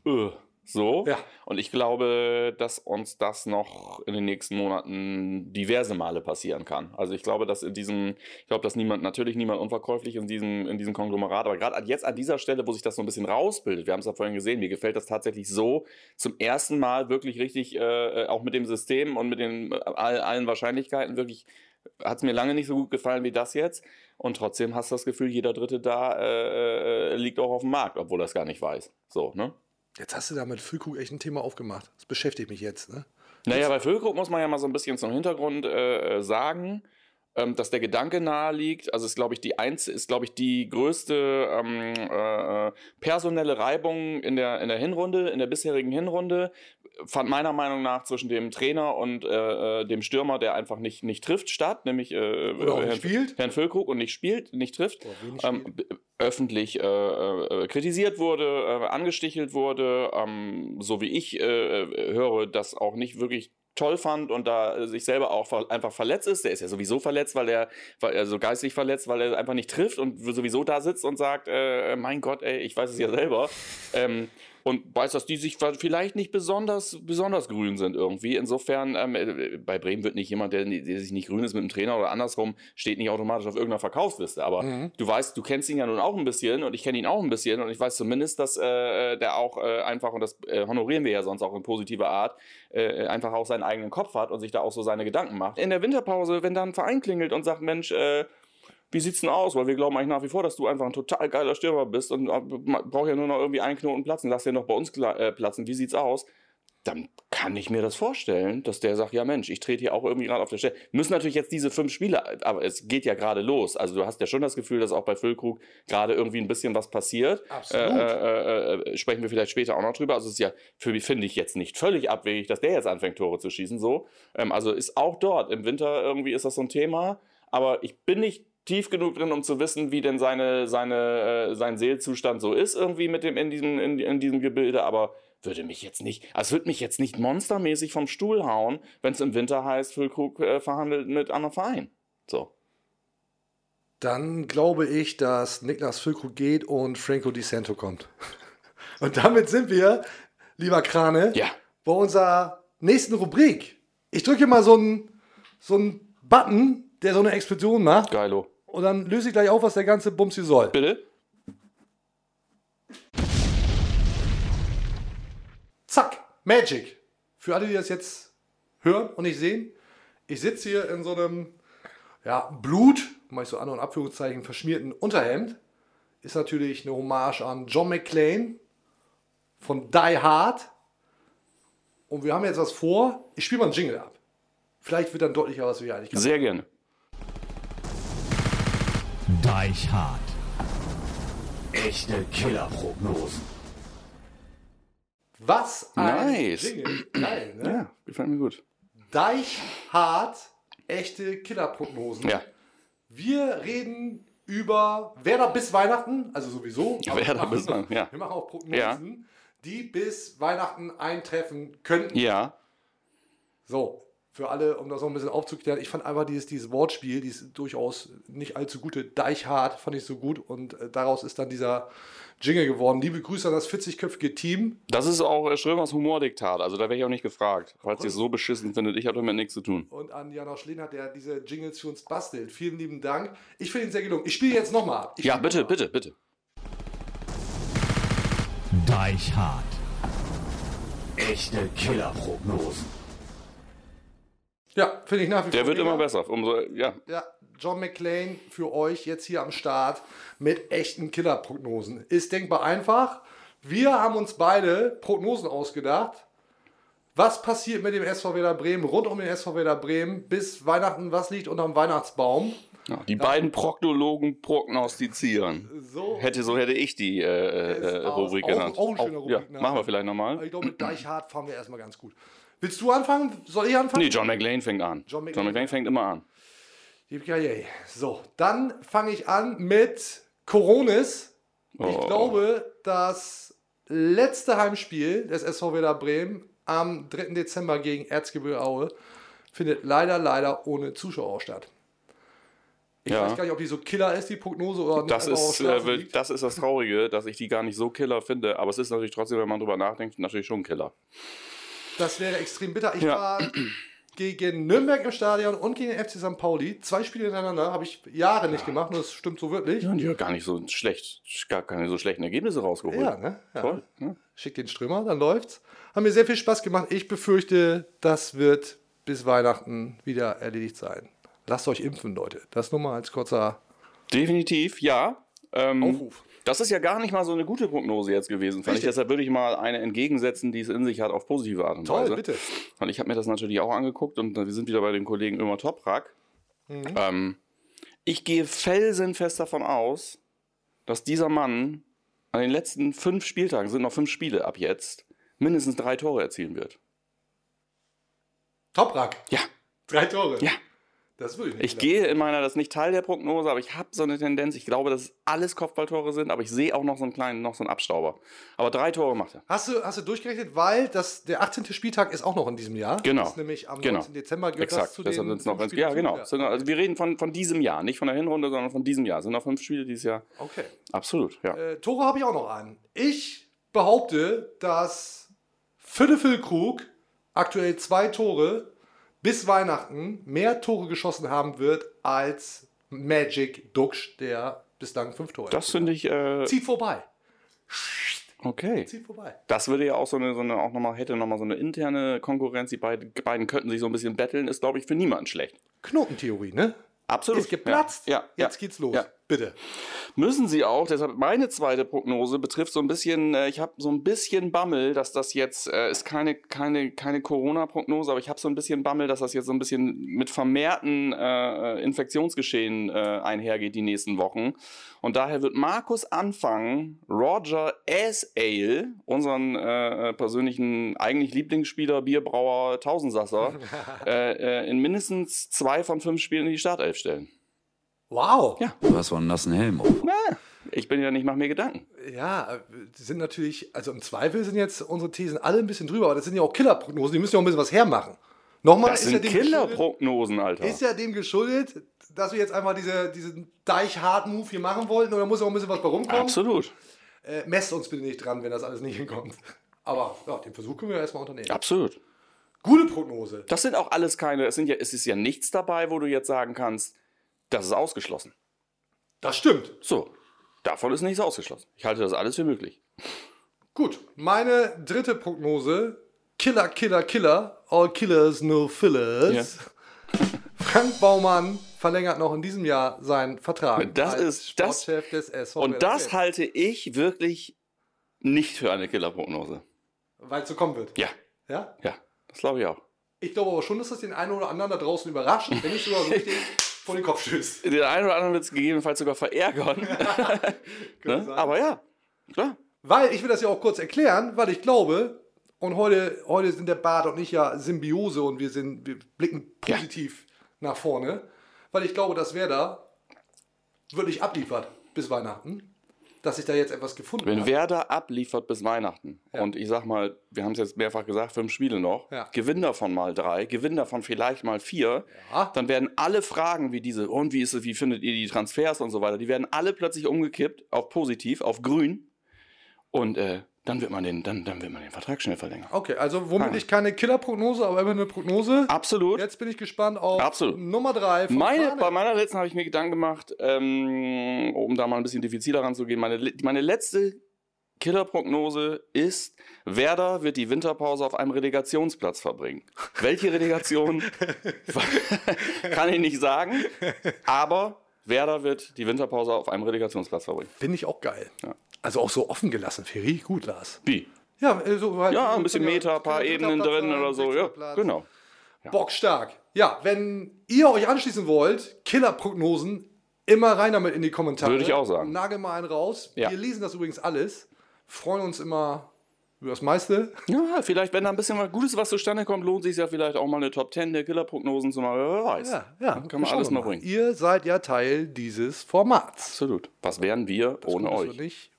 öh, so. Ja. Und ich glaube, dass uns das noch in den nächsten Monaten diverse Male passieren kann. Also ich glaube, dass in diesem, ich glaube, dass niemand, natürlich niemand unverkäuflich in diesem, in diesem Konglomerat, aber gerade jetzt an dieser Stelle, wo sich das so ein bisschen rausbildet, wir haben es ja vorhin gesehen, mir gefällt das tatsächlich so zum ersten Mal wirklich richtig, äh, auch mit dem System und mit den all, allen Wahrscheinlichkeiten wirklich hat es mir lange nicht so gut gefallen wie das jetzt. Und trotzdem hast du das Gefühl, jeder Dritte da äh, äh, liegt auch auf dem Markt, obwohl er es gar nicht weiß. So, ne? Jetzt hast du da mit Füllkrug echt ein Thema aufgemacht. Das beschäftigt mich jetzt, ne? Naja, bei Füllkrug muss man ja mal so ein bisschen zum Hintergrund äh, äh sagen ähm, dass der Gedanke nahe liegt. Also ist, glaube ich, die Einz ist, glaube ich, die größte ähm, äh, personelle Reibung in der, in der Hinrunde, in der bisherigen Hinrunde, fand meiner Meinung nach zwischen dem Trainer und äh, äh dem Stürmer, der einfach nicht, nicht trifft, statt, nämlich äh, Herrn, spielt. Herrn Füllkrug und nicht spielt, nicht trifft. Ähm, öffentlich äh, äh, kritisiert wurde, äh, angestichelt wurde, ähm, so wie ich höre, das auch nicht wirklich toll fand und da sich selber auch einfach verletzt ist. Der ist ja sowieso verletzt, weil er, also geistig verletzt, weil er einfach nicht trifft und sowieso da sitzt und sagt, äh, mein Gott, ey, ich weiß es ja selber. Ähm, und weiß, dass die sich vielleicht nicht besonders, besonders grün sind irgendwie. Insofern, ähm, äh, bei Bremen wird nicht jemand, der, der, sich nicht grün ist mit dem Trainer oder andersrum, steht nicht automatisch auf irgendeiner Verkaufsliste. Aber mhm. du weißt, du kennst ihn ja nun auch ein bisschen und ich kenne ihn auch ein bisschen und ich weiß zumindest, dass äh, der auch äh, einfach, und das äh, honorieren wir ja sonst auch in positiver Art, äh, einfach auch seinen eigenen Kopf hat und sich da auch so seine Gedanken macht. In der Winterpause, wenn da ein Verein klingelt und sagt, Mensch, äh, wie sieht's denn aus? Weil wir glauben eigentlich nach wie vor, dass du einfach ein total geiler Stürmer bist und äh, braucht ja nur noch irgendwie einen Knoten platzen. Lass den noch bei uns äh, platzen. Wie sieht's aus? Dann kann ich mir das vorstellen, dass der sagt, ja Mensch, ich trete hier auch irgendwie gerade auf der Stelle. Müssen natürlich jetzt diese fünf Spiele, aber es geht ja gerade los. Also du hast ja schon das Gefühl, dass auch bei Füllkrug gerade irgendwie ein bisschen was passiert. Absolut. Äh, äh, äh, sprechen wir vielleicht später auch noch drüber. Also es ist ja für mich, finde ich, jetzt nicht völlig abwegig, dass der jetzt anfängt, Tore zu schießen. So. Ähm, also ist auch dort. Im Winter irgendwie ist das so ein Thema. Aber ich bin nicht tief genug drin, um zu wissen, wie denn seine, seine, äh, sein Seelzustand so ist, irgendwie mit dem in diesem, in, in diesem Gebilde, aber würde mich jetzt nicht, also es würde mich jetzt nicht monstermäßig vom Stuhl hauen, wenn es im Winter heißt, Füllkrug äh, verhandelt mit anderen Vereinen. So. Dann glaube ich, dass Niklas Füllkrug geht und Franco Di Santo kommt. Und damit sind wir, lieber Krane, Ja. bei unserer nächsten Rubrik. Ich drücke mal so einen so einen Button, der so eine Explosion macht. Geilo. Und dann löse ich gleich auf, was der ganze Bums hier soll. Bitte? Zack, Magic. Für alle, die das jetzt hören und nicht sehen, ich sitze hier in so einem ja, Blut, mach ich so an und Abführungszeichen, verschmierten Unterhemd. Ist natürlich eine Hommage an John McClane von Die Hard. Und wir haben jetzt was vor. Ich spiele mal einen Jingle ab. Vielleicht wird dann deutlicher, was wir hier eigentlich Sehr gerne. Deichhard. Echte Killerprognosen. Was ein Nice. Jingle. Geil, ne? Ja, gefällt mir gut. Deichhard, echte Killerprognosen. Ja. Wir reden über Werder bis Weihnachten, also sowieso. aber Werder bis Weihnachten, ja. Wir machen auch Prognosen, die bis Weihnachten eintreffen könnten. Ja. So, für alle, um das noch ein bisschen aufzuklären, ich fand einfach dieses, dieses Wortspiel, dieses durchaus nicht allzu gute Deichhard, fand ich so gut und äh, daraus ist dann dieser Jingle geworden. Liebe Grüße an das 40-köpfige Team. Das ist auch äh, Strömers Humordiktat. Also da wäre ich auch nicht gefragt. Falls ihr es so beschissen findet, ich habe damit nichts zu tun. Und an Janosch Lehnhardt, der diese Jingles für uns bastelt. Vielen lieben Dank. Ich finde ihn sehr gelungen. Ich spiele jetzt nochmal ab. Ich Ja, bitte, noch mal. bitte, bitte. Deichhard. Echte Killerprognosen. Ja, finde ich nach wie Der vor wird mega. immer besser. Umso, ja. Ja, John McClane für euch jetzt hier am Start mit echten Killerprognosen. Ist denkbar einfach. Wir haben uns beide Prognosen ausgedacht. Was passiert mit dem SV Werder Bremen, rund um den SV Werder Bremen bis Weihnachten? Was liegt unterm Weihnachtsbaum? Ja, die beiden Proktologen prognostizieren. So Hätte, so hätte ich die äh, äh, aus. Rubrik Auch- genannt. auch ein schöner ja, Rubrikname. machen wir vielleicht nochmal. ich glaube, mit Deichhardt fahren wir erstmal ganz gut. Willst du anfangen? Soll ich anfangen? Nee, John McLean fängt an. John John McLean. McLean, fängt immer an. So, dann fange ich an mit Coronis. Ich Oh. glaube, das letzte Heimspiel des SV Werder Bremen am 3. Dezember gegen Erzgebirge Aue findet leider, leider ohne Zuschauer statt. Ich Ja. weiß gar nicht, ob die so Killer ist, die Prognose, oder nicht Das ist, äh, das ist das Traurige, dass ich die gar nicht so Killer finde. Aber es ist natürlich trotzdem, wenn man drüber nachdenkt, natürlich schon ein Killer. Das wäre extrem bitter. Ich Ja. war gegen Nürnberg im Stadion und gegen den FC St. Pauli. Zwei Spiele hintereinander habe ich Jahre nicht gemacht und das stimmt so wirklich. Ja, und die hat gar nicht so schlecht, gar keine so schlechten Ergebnisse rausgeholt. Ja, ne? Ja. Toll. Ne? Schick den Strömer, dann läuft's. Haben mir sehr viel Spaß gemacht. Ich befürchte, das wird bis Weihnachten wieder erledigt sein. Lasst euch impfen, Leute. Das nur mal als kurzer Definitiv, ja. Ähm, Aufruf. Das ist ja gar nicht mal so eine gute Prognose jetzt gewesen, fand ich. Deshalb würde ich mal eine entgegensetzen, die es in sich hat, auf positive Art und Toll, Weise. bitte. Und ich habe mir das natürlich auch angeguckt und wir sind wieder bei dem Kollegen Ömer Toprak. Mhm. Ähm, ich gehe felsenfest davon aus, dass dieser Mann an den letzten fünf Spieltagen, sind noch fünf Spiele ab jetzt, mindestens drei Tore erzielen wird. Toprak. Ja, Drei Tore. ja. Das würde ich nicht. Ich gehe in meiner, das ist nicht Teil der Prognose, aber ich habe so eine Tendenz. Ich glaube, dass es alles Kopfballtore sind, aber ich sehe auch noch so einen kleinen, noch so einen Abstauber. Aber drei Tore macht er. Hast du, hast du durchgerechnet, weil das, der 18. Spieltag ist auch noch in diesem Jahr. Genau. Das ist nämlich am Genau. 19. Dezember gehört Exakt. das zu Deshalb den noch fünf fünf, Ja, genau. Sind- Also wir reden von, von diesem Jahr, nicht von der Hinrunde, sondern von diesem Jahr. Es sind noch fünf Spiele dieses Jahr. Okay. Absolut, ja. Äh, Tore habe ich auch noch an. Ich behaupte, dass Philipp Füllkrug aktuell zwei Tore bis Weihnachten mehr Tore geschossen haben wird als Magic Duxch, der bislang fünf Tore Das finde ich, äh, Zieht vorbei. okay. Zieht vorbei. Das würde ja auch so eine, so eine auch nochmal, hätte nochmal so eine interne Konkurrenz. Die beiden, beiden könnten sich so ein bisschen betteln, ist, glaube ich, für niemanden schlecht. Knotentheorie, ne? Absolut. Ist geplatzt. Ja, ja, Jetzt geht's los. Ja. Bitte. Müssen sie auch, deshalb meine zweite Prognose betrifft so ein bisschen, äh, ich habe so ein bisschen Bammel, dass das jetzt, äh, ist keine, keine, keine Corona-Prognose, aber ich habe so ein bisschen Bammel, dass das jetzt so ein bisschen mit vermehrten äh, Infektionsgeschehen äh, einhergeht die nächsten Wochen. Und daher wird Markus anfangen, Roger S. Ale, unseren äh, äh, persönlichen eigentlich Lieblingsspieler, Bierbrauer, Tausendsasser, in mindestens zwei von fünf Spielen in die Startelf stellen. Wow. Ja. Du hast wohl einen nassen Helm auf. Na, ich bin ja nicht, mach mir Gedanken. Ja, die sind natürlich, also im Zweifel sind jetzt unsere Thesen alle ein bisschen drüber, aber das sind ja auch Killerprognosen, die müssen ja auch ein bisschen was hermachen. Nochmal, Das ist ja, sind dem geschuldet, Killerprognosen, Alter. ist ja dem geschuldet, dass wir jetzt einfach diese, diesen Deich-Hard-Move hier machen wollten und da muss auch ein bisschen was bei rumkommen. Absolut. Äh, messt uns bitte nicht dran, wenn das alles nicht hinkommt. Aber ja, den Versuch können wir ja erstmal unternehmen. Absolut. Gute Prognose. Das sind auch alles keine, es, sind ja, es ist ja nichts dabei, wo du jetzt sagen kannst, das ist ausgeschlossen. Das stimmt. So, davon ist nichts ausgeschlossen. Ich halte das alles für möglich. Gut, meine dritte Prognose: Killer, Killer, Killer. All Killers, no Fillers. Frank Baumann verlängert noch in diesem Jahr seinen Vertrag. Das ist- das- Sportchef des SV Und das Bremen. halte ich wirklich nicht für eine Killerprognose. Weil es so kommen wird. Ja, ja? ja, das glaube ich auch. Ich glaube aber schon, dass das den einen oder anderen da draußen überrascht, wenn nicht sogar so richtig vor den Kopf stößt. Den einen oder anderen wird es gegebenenfalls sogar verärgern. ne? Aber ja, klar. Weil, ich will das ja auch kurz erklären, weil ich glaube, und heute, heute sind der Bart und ich ja Symbiose und wir, sind, wir blicken positiv nach vorne, weil ich glaube, dass Werder wirklich abliefert bis Weihnachten, dass sich da jetzt etwas gefunden Wenn hat. Werder abliefert bis Weihnachten Ja. und ich sag mal, wir haben es jetzt mehrfach gesagt, fünf Spiele noch, Ja. gewinn davon mal drei, gewinn davon vielleicht mal vier, Ja. dann werden alle Fragen wie diese, und wie ist es, wie findet ihr die Transfers und so weiter, die werden alle plötzlich umgekippt auf positiv, auf grün und äh, dann wird man den, dann, dann wird man den Vertrag schnell verlängern. Okay, also womit Ah. ich keine Killerprognose, aber immer eine Prognose. Absolut. Jetzt bin ich gespannt auf Absolut. Nummer drei. Meine, bei meiner letzten habe ich mir Gedanken gemacht, ähm, um da mal ein bisschen diffiziler ranzugehen. Meine, meine letzte Killerprognose ist, Werder wird die Winterpause auf einem Relegationsplatz verbringen. Welche Relegation kann ich nicht sagen, aber Werder wird die Winterpause auf einem Relegationsplatz verbringen. Finde ich auch geil. Also auch so offen gelassen. Ich gut, Lars. Wie? Ja, äh, so halt, Ja, ein bisschen ja- Meter, ein paar ja Ebenen drin oder so. Ja, genau. Bockstark. Ja, wenn ihr euch anschließen wollt, Killerprognosen, immer rein damit in die Kommentare. Würde ich auch sagen. Nagel mal einen raus. Ja. Wir lesen das übrigens alles. Freuen uns immer über das meiste. Ja, vielleicht, wenn da ein bisschen was Gutes was zustande kommt, lohnt sich ja vielleicht auch mal eine Top 10 der Killerprognosen zu machen. Wer weiß. Ja, ja. Kann man alles wir mal bringen. Ihr seid ja Teil dieses Formats. Absolut. Was wären wir ohne Gut ist euch? oder nicht,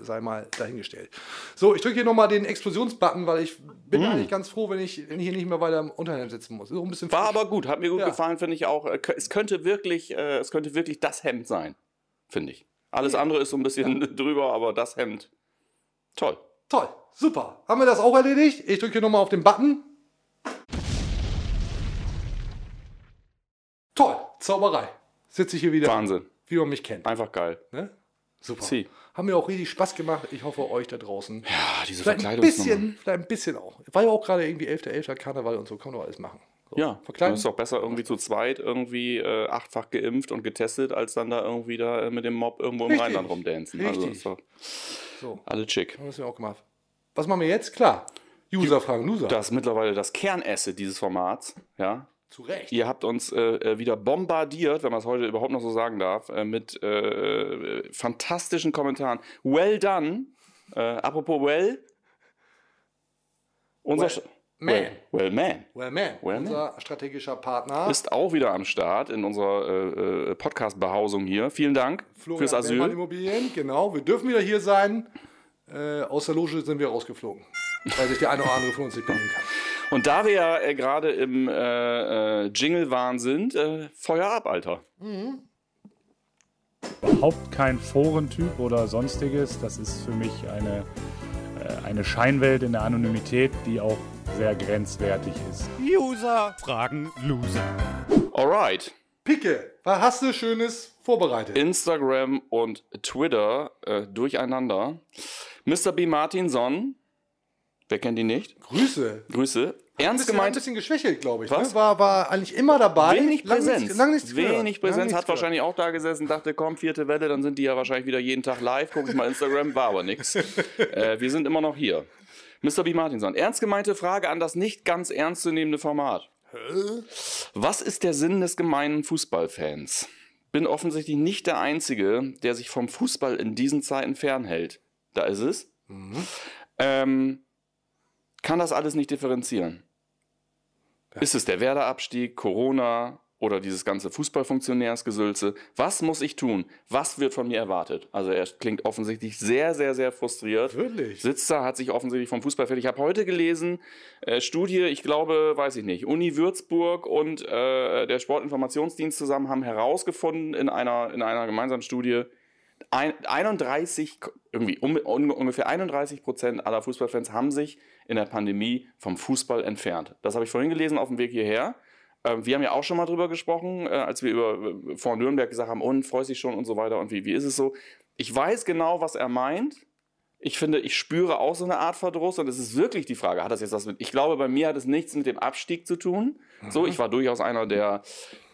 sei mal dahingestellt. So, ich drücke hier nochmal den Explosionsbutton, weil ich bin eigentlich ganz froh, wenn ich, hier nicht mehr weiter im Unterhemd sitzen muss. Ist auch ein bisschen War frisch. aber gut, hat mir gut Ja. gefallen, finde ich auch. Äh, Es könnte wirklich, äh, es könnte wirklich das Hemd sein, finde ich. Alles andere ist so ein bisschen drüber, aber das Hemd, toll. Toll, super. Haben wir das auch erledigt? Ich drücke hier nochmal auf den Button. Toll, Zauberei. Sitze ich hier wieder, Wahnsinn, wie man mich kennt. einfach geil. Ne? Super. Sie. Haben mir auch richtig Spaß gemacht. Ich hoffe, euch da draußen. Ja, diese vielleicht ein bisschen, vielleicht ein bisschen auch. War ja auch gerade irgendwie 11.11. Karneval und so. Kann man doch alles machen. So, Ja, verkleiden. ist doch besser irgendwie zu zweit irgendwie äh, achtfach geimpft und getestet, als dann da irgendwie da äh, mit dem Mob irgendwo im Richtig, Rheinland rumdancen. Also richtig. ist doch So, alle chick. haben wir auch gemacht. Was machen wir jetzt? Klar. User fragen User. Das ist mittlerweile das Kernasset dieses Formats, ja. Zu Recht. Ihr habt uns äh, äh, wieder bombardiert, wenn man es heute überhaupt noch so sagen darf, äh, mit äh, fantastischen Kommentaren. Well done. Äh, apropos well. Unser Well, man. Well, well man. Well, man. Well, unser strategischer Partner. Ist auch wieder am Start in unserer äh, äh, Podcast-Behausung hier. Vielen Dank Florian fürs Bellmann Asyl. Immobilien, genau. Wir dürfen wieder hier sein. Äh, aus der Loge sind wir rausgeflogen, weil sich der eine oder andere von uns nicht bedienen kann. Und da wir ja äh, gerade im äh, äh, Jingle-Wahn sind, äh, Feuer ab, Alter. überhaupt kein Forentyp oder sonstiges. Das ist für mich eine, äh, eine Scheinwelt in der Anonymität, die auch sehr grenzwertig ist. User fragen Loser. Alright. Picke, was hast du Schönes vorbereitet? Instagram und Twitter äh, durcheinander. Mr. B. Martinson, wer kennt ihn nicht? Grüße. Grüße. Ein Ernst bisschen, ein gemeint, bisschen geschwächelt, glaube ich. Was? Ne? War, war eigentlich immer dabei. wenig Lang Präsenz. nichts- lang nichts wenig Lang Präsenz, nichts hat gehört. wahrscheinlich auch da gesessen, dachte, komm, vierte Welle, dann sind die ja wahrscheinlich wieder jeden Tag live. Guck ich mal Instagram, war aber nix. Äh, wir sind immer noch hier. Mr. B. Martinson, ernst gemeinte Frage an das nicht ganz ernstzunehmende Format. Was ist der Sinn des gemeinen Fußballfans? Bin offensichtlich nicht der Einzige, der sich vom Fußball in diesen Zeiten fernhält. Da ist es. Ähm, kann das alles nicht differenzieren? Ist es der Werder-Abstieg, Corona, oder dieses ganze Fußballfunktionärsgesülze. Was muss ich tun? Was wird von mir erwartet? Also er klingt offensichtlich sehr, sehr, sehr frustriert. Wirklich? Sitzt da, hat sich offensichtlich vom Fußball fertig. Ich habe heute gelesen, äh, Studie, ich glaube, weiß ich nicht, Uni Würzburg und äh, der Sportinformationsdienst zusammen haben herausgefunden in einer, in einer gemeinsamen Studie, ein, 31, irgendwie um, un, ungefähr 31 Prozent aller Fußballfans haben sich in der Pandemie vom Fußball entfernt. Das habe ich vorhin gelesen auf dem Weg hierher. Ähm, wir haben ja auch schon mal drüber gesprochen, äh, als wir über äh, vor Nürnberg gesagt haben, und freust dich schon und so weiter und wie, wie ist es so. Ich weiß genau, was er meint. Ich finde, ich spüre auch so eine Art Verdruss und es ist wirklich die Frage, hat das jetzt was mit, ich glaube, bei mir hat es nichts mit dem Abstieg zu tun. So, ich war durchaus einer der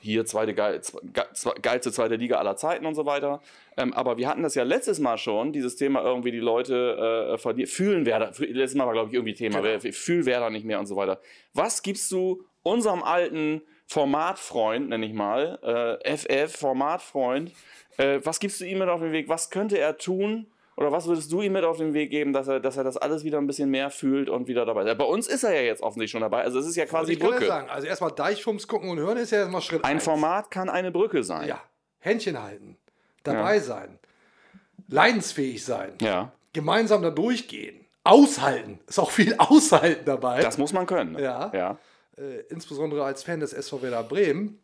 hier zweite geil, zwe- geilste zweite Liga aller Zeiten und so weiter. Ähm, aber wir hatten das ja letztes Mal schon, dieses Thema irgendwie die Leute äh, fühlen Werder, letztes Mal war glaube ich irgendwie Thema, wer- fühl Werder nicht mehr und so weiter. Was gibst du unserem alten Formatfreund, nenne ich mal, äh, FF, Formatfreund, äh, was gibst du ihm mit auf den Weg? Was könnte er tun? Oder was würdest du ihm mit auf den Weg geben, dass er, dass er das alles wieder ein bisschen mehr fühlt und wieder dabei ist? Bei uns ist er ja jetzt offensichtlich schon dabei. Also es ist ja quasi ich kann ja Brücke. sagen, also erstmal Deichfums gucken und hören ist ja erstmal Schritt Ein eins. Format kann eine Brücke sein. Ja, Händchen halten, dabei sein, leidensfähig sein, Ja, gemeinsam da durchgehen, aushalten. Ist auch viel aushalten dabei. das muss man können. Ja. ja. äh, insbesondere als Fan des SV Werder Bremen.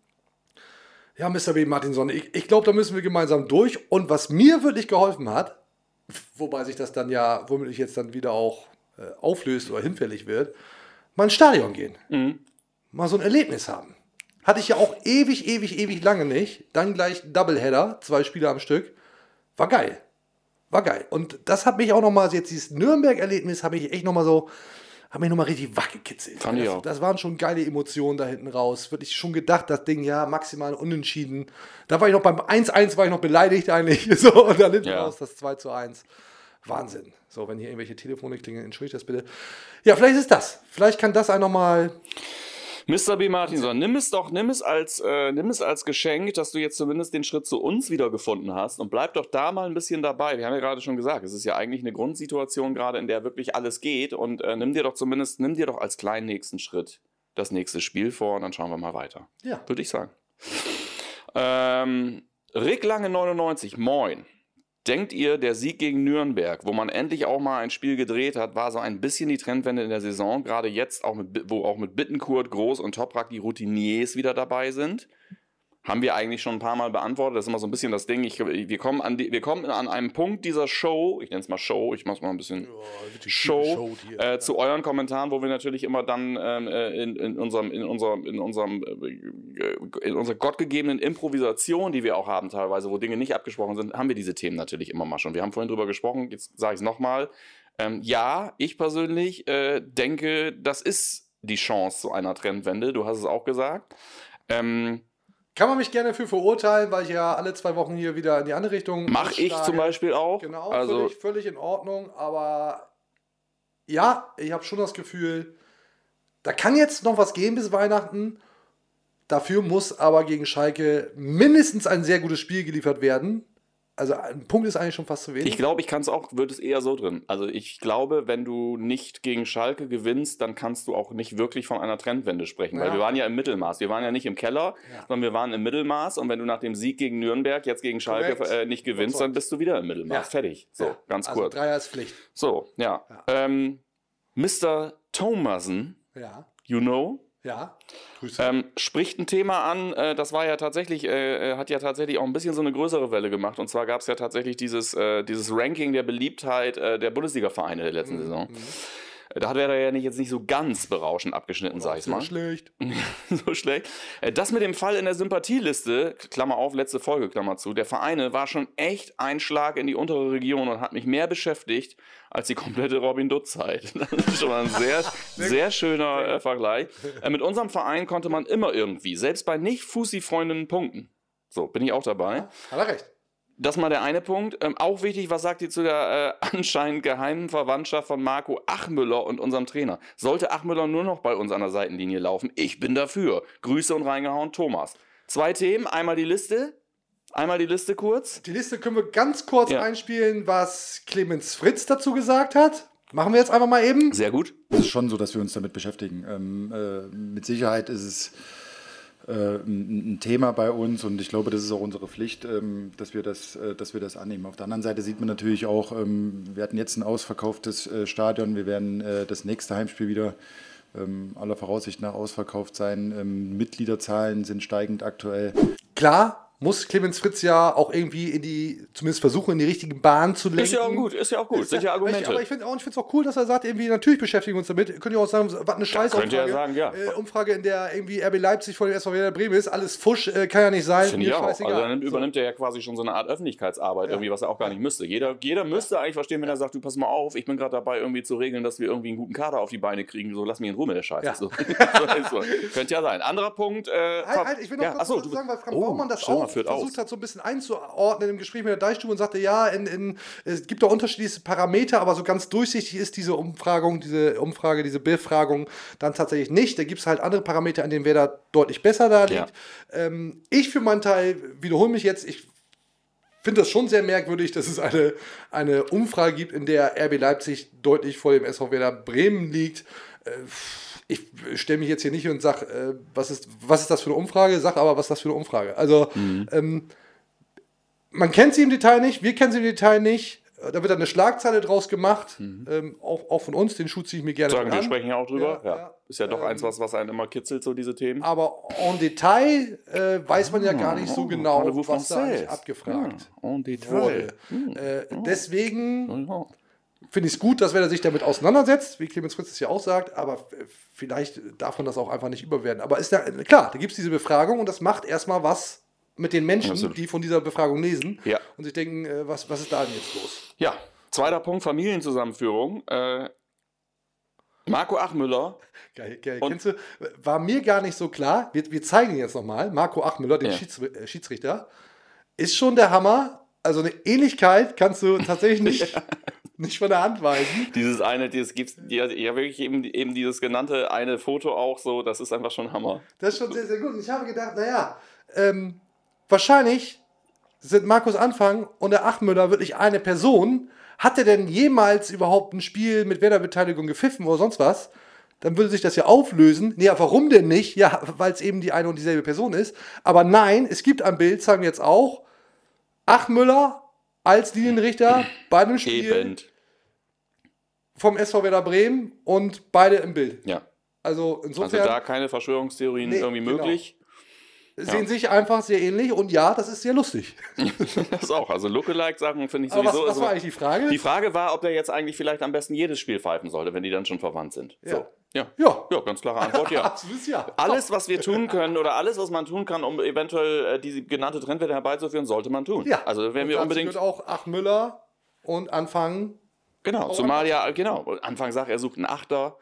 Ja, Mr. B. Martinson, ich, ich glaube, da müssen wir gemeinsam durch. Und was mir wirklich geholfen hat, wobei sich das dann ja womöglich jetzt dann wieder auch äh, auflöst oder hinfällig wird, mal ins Stadion gehen. Mal so ein Erlebnis haben. Hatte ich ja auch ewig, ewig, ewig lange nicht. Dann gleich Doubleheader, zwei Spiele am Stück. War geil. War geil. Und das hat mich auch nochmal, jetzt dieses Nürnberg-Erlebnis, habe ich echt nochmal so, hat mich nochmal richtig wachgekitzelt. Fand ich das, auch. das waren schon geile Emotionen da hinten raus. Wirklich schon gedacht, das Ding, ja, maximal unentschieden. Da war ich noch beim 1-1 war ich noch beleidigt eigentlich. So, und dann hinten Ja. raus das 2 zu 1. Wahnsinn. So, wenn hier irgendwelche Telefone klingeln, entschuldigt das bitte. Ja, vielleicht ist das. Vielleicht kann das einer mal. Mr. B. Martinson, nimm es doch, nimm es als, äh, nimm es als Geschenk, dass du jetzt zumindest den Schritt zu uns wiedergefunden hast und bleib doch da mal ein bisschen dabei. Wir haben ja gerade schon gesagt, es ist ja eigentlich eine Grundsituation gerade, in der wirklich alles geht und äh, nimm dir doch zumindest, nimm dir doch als kleinen nächsten Schritt das nächste Spiel vor und dann schauen wir mal weiter. Ja. Würde ich sagen. Ähm, Rick Lange 99, moin. Denkt ihr, der Sieg gegen Nürnberg, wo man endlich auch mal ein Spiel gedreht hat, war so ein bisschen die Trendwende in der Saison, gerade jetzt, auch mit, wo auch mit Bittenkurt, Groß und Toprak die Routiniers wieder dabei sind? Haben wir eigentlich schon ein paar Mal beantwortet. Das ist immer so ein bisschen das Ding. Ich, wir, kommen an die, wir kommen an einem Punkt dieser Show, ich nenne es mal Show, ich mache es mal ein bisschen Show, Show hier. äh, zu euren Kommentaren, wo wir natürlich immer dann ähm, äh, in, in unserem, in unserem, in unserem, äh, in unserer gottgegebenen Improvisation, die wir auch haben teilweise, wo Dinge nicht abgesprochen sind, haben wir diese Themen natürlich immer mal schon. Wir haben vorhin drüber gesprochen, jetzt sage ich es nochmal. Ähm, ja, ich persönlich äh, denke, das ist die Chance zu einer Trendwende. Du hast es auch gesagt. Ähm, Kann man mich gerne für verurteilen, weil ich ja alle zwei Wochen hier wieder in die andere Richtung. Mache ich zum Beispiel auch. Genau, also, völlig, völlig in Ordnung. Aber ja, ich habe schon das Gefühl, da kann jetzt noch was gehen bis Weihnachten. Dafür muss aber gegen Schalke mindestens ein sehr gutes Spiel geliefert werden. Also ein Punkt ist eigentlich schon fast zu wenig. Ich glaube, ich kann es auch, wird es eher so drin. Also ich glaube, wenn du nicht gegen Schalke gewinnst, dann kannst du auch nicht wirklich von einer Trendwende sprechen. Weil Ja. wir waren ja im Mittelmaß. Wir waren ja nicht im Keller, Ja. sondern wir waren im Mittelmaß. Und wenn du nach dem Sieg gegen Nürnberg jetzt gegen Schalke äh, nicht gewinnst, Überzeugt. dann bist du wieder im Mittelmaß. Ja. Fertig. So, ganz also kurz. Dreier ist Pflicht. So, ja. Ähm, Mr. Thomasen, Ja, you know, ja. Grüße. ähm, spricht ein Thema an, äh, das war ja tatsächlich, äh, äh, hat ja tatsächlich auch ein bisschen so eine größere Welle gemacht. Und zwar gab es ja tatsächlich dieses, äh, dieses Ranking der Beliebtheit äh, der Bundesliga-Vereine der Mhm. letzten Saison. Äh, Da hat er ja nicht, jetzt nicht so ganz berauschend abgeschnitten, sag ich Sehr mal. schlecht. so schlecht. Äh, Das mit dem Fall in der Sympathieliste, Klammer auf, letzte Folge, Klammer zu, der Vereine war schon echt ein Schlag in die untere Region und hat mich mehr beschäftigt als die komplette Robin Dutt-Zeit. Das ist schon mal ein sehr, sehr schöner äh, Vergleich. Äh, mit unserem Verein konnte man immer irgendwie, selbst bei nicht Fussi-Freundinnen, punkten. So, bin ich auch dabei. Hat er recht. Das mal der eine Punkt. Ähm, auch wichtig, was sagt ihr zu der äh, anscheinend geheimen Verwandtschaft von Marco Achmüller und unserem Trainer? Sollte Achmüller nur noch bei uns an der Seitenlinie laufen? Ich bin dafür. Grüße und reingehauen, Thomas. Zwei Themen, einmal die Liste. Einmal die Liste kurz. Die Liste können wir ganz kurz Ja. einspielen, was Clemens Fritz dazu gesagt hat. Machen wir jetzt einfach mal eben. Sehr gut. Es ist schon so, dass wir uns damit beschäftigen. Ähm, äh, mit Sicherheit ist es ein, ein Thema bei uns und ich glaube, das ist auch unsere Pflicht, ähm, dass, wir das, äh, dass wir das annehmen. Auf der anderen Seite sieht man natürlich auch, ähm, wir hatten jetzt ein ausverkauftes äh, Stadion, wir werden äh, das nächste Heimspiel wieder ähm, aller Voraussicht nach ausverkauft sein. Mitgliederzahlen sind steigend aktuell. Klar, muss Clemens Fritz ja auch irgendwie in die, zumindest versuchen, in die richtigen Bahnen zu lenken. Ist ja auch gut, ist ja auch gut, Ist sind ja Argumente. Ich, aber ich finde es auch cool, dass er sagt, irgendwie, natürlich beschäftigen wir uns damit. Könnt ihr auch sagen, was eine scheiß könnt ihr ja Umfrage. sagen, ja. Äh, Umfrage, in der irgendwie RB Leipzig vor dem SV Werder Bremen ist. Alles Fusch, äh, kann ja nicht sein. Finde ich auch. scheißegal. Also dann So. übernimmt er ja quasi schon so eine Art Öffentlichkeitsarbeit, irgendwie, was er auch gar nicht müsste. Jeder, jeder müsste eigentlich verstehen, wenn er sagt, du pass mal auf, ich bin gerade dabei, irgendwie zu regeln, dass wir irgendwie einen guten Kader auf die Beine kriegen. So, lass mich in Ruhe mit der Scheiße. Ja. So. so, so. Könnte ja sein. Anderer Punkt. Äh, Halt, halt, ich will noch ja, kurz achso, was sagen, weil Frank oh, Baumann das auch führt versucht aus. hat, so ein bisschen einzuordnen im Gespräch mit der Deichstube und sagte, ja, in, in, es gibt doch unterschiedliche Parameter, aber so ganz durchsichtig ist diese Umfragung, diese Umfrage, diese Befragung dann tatsächlich nicht. Da gibt es halt andere Parameter, an denen wer da deutlich besser da liegt. Ja. Ähm, ich für meinen Teil wiederhole mich jetzt, ich finde das schon sehr merkwürdig, dass es eine, eine Umfrage gibt, in der RB Leipzig deutlich vor dem SV Werder Bremen liegt. Äh, Ich stelle mich jetzt hier nicht und sage, äh, was, ist, was ist das für eine Umfrage, sag aber, was ist das für eine Umfrage. Also, ähm, man kennt sie im Detail nicht, wir kennen sie im Detail nicht. Da wird dann eine Schlagzeile draus gemacht, ähm, auch, auch von uns, den Schuh ziehe ich mir gerne Sagen, wir an. sprechen ja auch drüber. Ja, Ja, ja. Ist ja doch Ähm, eins, was, was einen immer kitzelt, so diese Themen. Aber en Detail äh, weiß man ja gar nicht so genau, Parlez-vous was da abgefragt Ja, en Detail. wurde. Äh, deswegen Ja. Finde ich es gut, dass Werder sich damit auseinandersetzt, wie Clemens Fritz es ja auch sagt, aber vielleicht darf man das auch einfach nicht überwerten. Aber ist ja klar, da gibt es diese Befragung und das macht erstmal was mit den Menschen, Absolut. die von dieser Befragung lesen Ja. und sich denken, äh, was, was ist da denn jetzt los? Ja, zweiter Punkt, Familienzusammenführung. Äh, Marco Achmüller, Geil, geil. Kennst du, war mir gar nicht so klar, wir, wir zeigen ihn jetzt nochmal, Marco Achmüller, den Ja. Schieds, äh, Schiedsrichter, ist schon der Hammer. Also eine Ähnlichkeit kannst du tatsächlich nicht, nicht von der Hand weisen. dieses eine, dieses gibt's ja, ja wirklich eben, eben dieses genannte eine Foto auch so, das ist einfach schon Hammer. Das ist schon sehr, sehr gut. Und ich habe gedacht, naja, ähm, wahrscheinlich sind Markus Anfang und der Achmüller wirklich eine Person. Hat er denn jemals überhaupt ein Spiel mit Werder-Beteiligung gepfiffen oder sonst was? Dann würde sich das ja auflösen. Nee, ja, warum denn nicht? Ja, weil es eben die eine und dieselbe Person ist. Aber nein, es gibt ein Bild, sagen wir jetzt auch, Achmüller als Linienrichter bei einem Spiel Eben. vom SV Werder Bremen und beide im Bild. Ja. Also Also insofern da keine Verschwörungstheorien Nee, irgendwie genau. möglich. sehen sich einfach sehr ähnlich und ja, das ist sehr lustig. Das auch. Also Lookalike-Sachen finde ich Aber was, sowieso. was also- war eigentlich die Frage? die Frage war, ob er jetzt eigentlich vielleicht am besten jedes Spiel pfeifen sollte, wenn die dann schon verwandt sind. Ja. So. Ja. Ja. Ja, ganz klare Antwort, ja. Absolutes Ja. Alles, was wir tun können oder alles, was man tun kann, um eventuell äh, diese genannte Trendwelle herbeizuführen, sollte man tun. Ja. Also wenn Und wir unbedingt. gehört auch Ach Müller und Anfang. Genau, zumal ja, genau. Anfang sagt, er sucht einen Achter,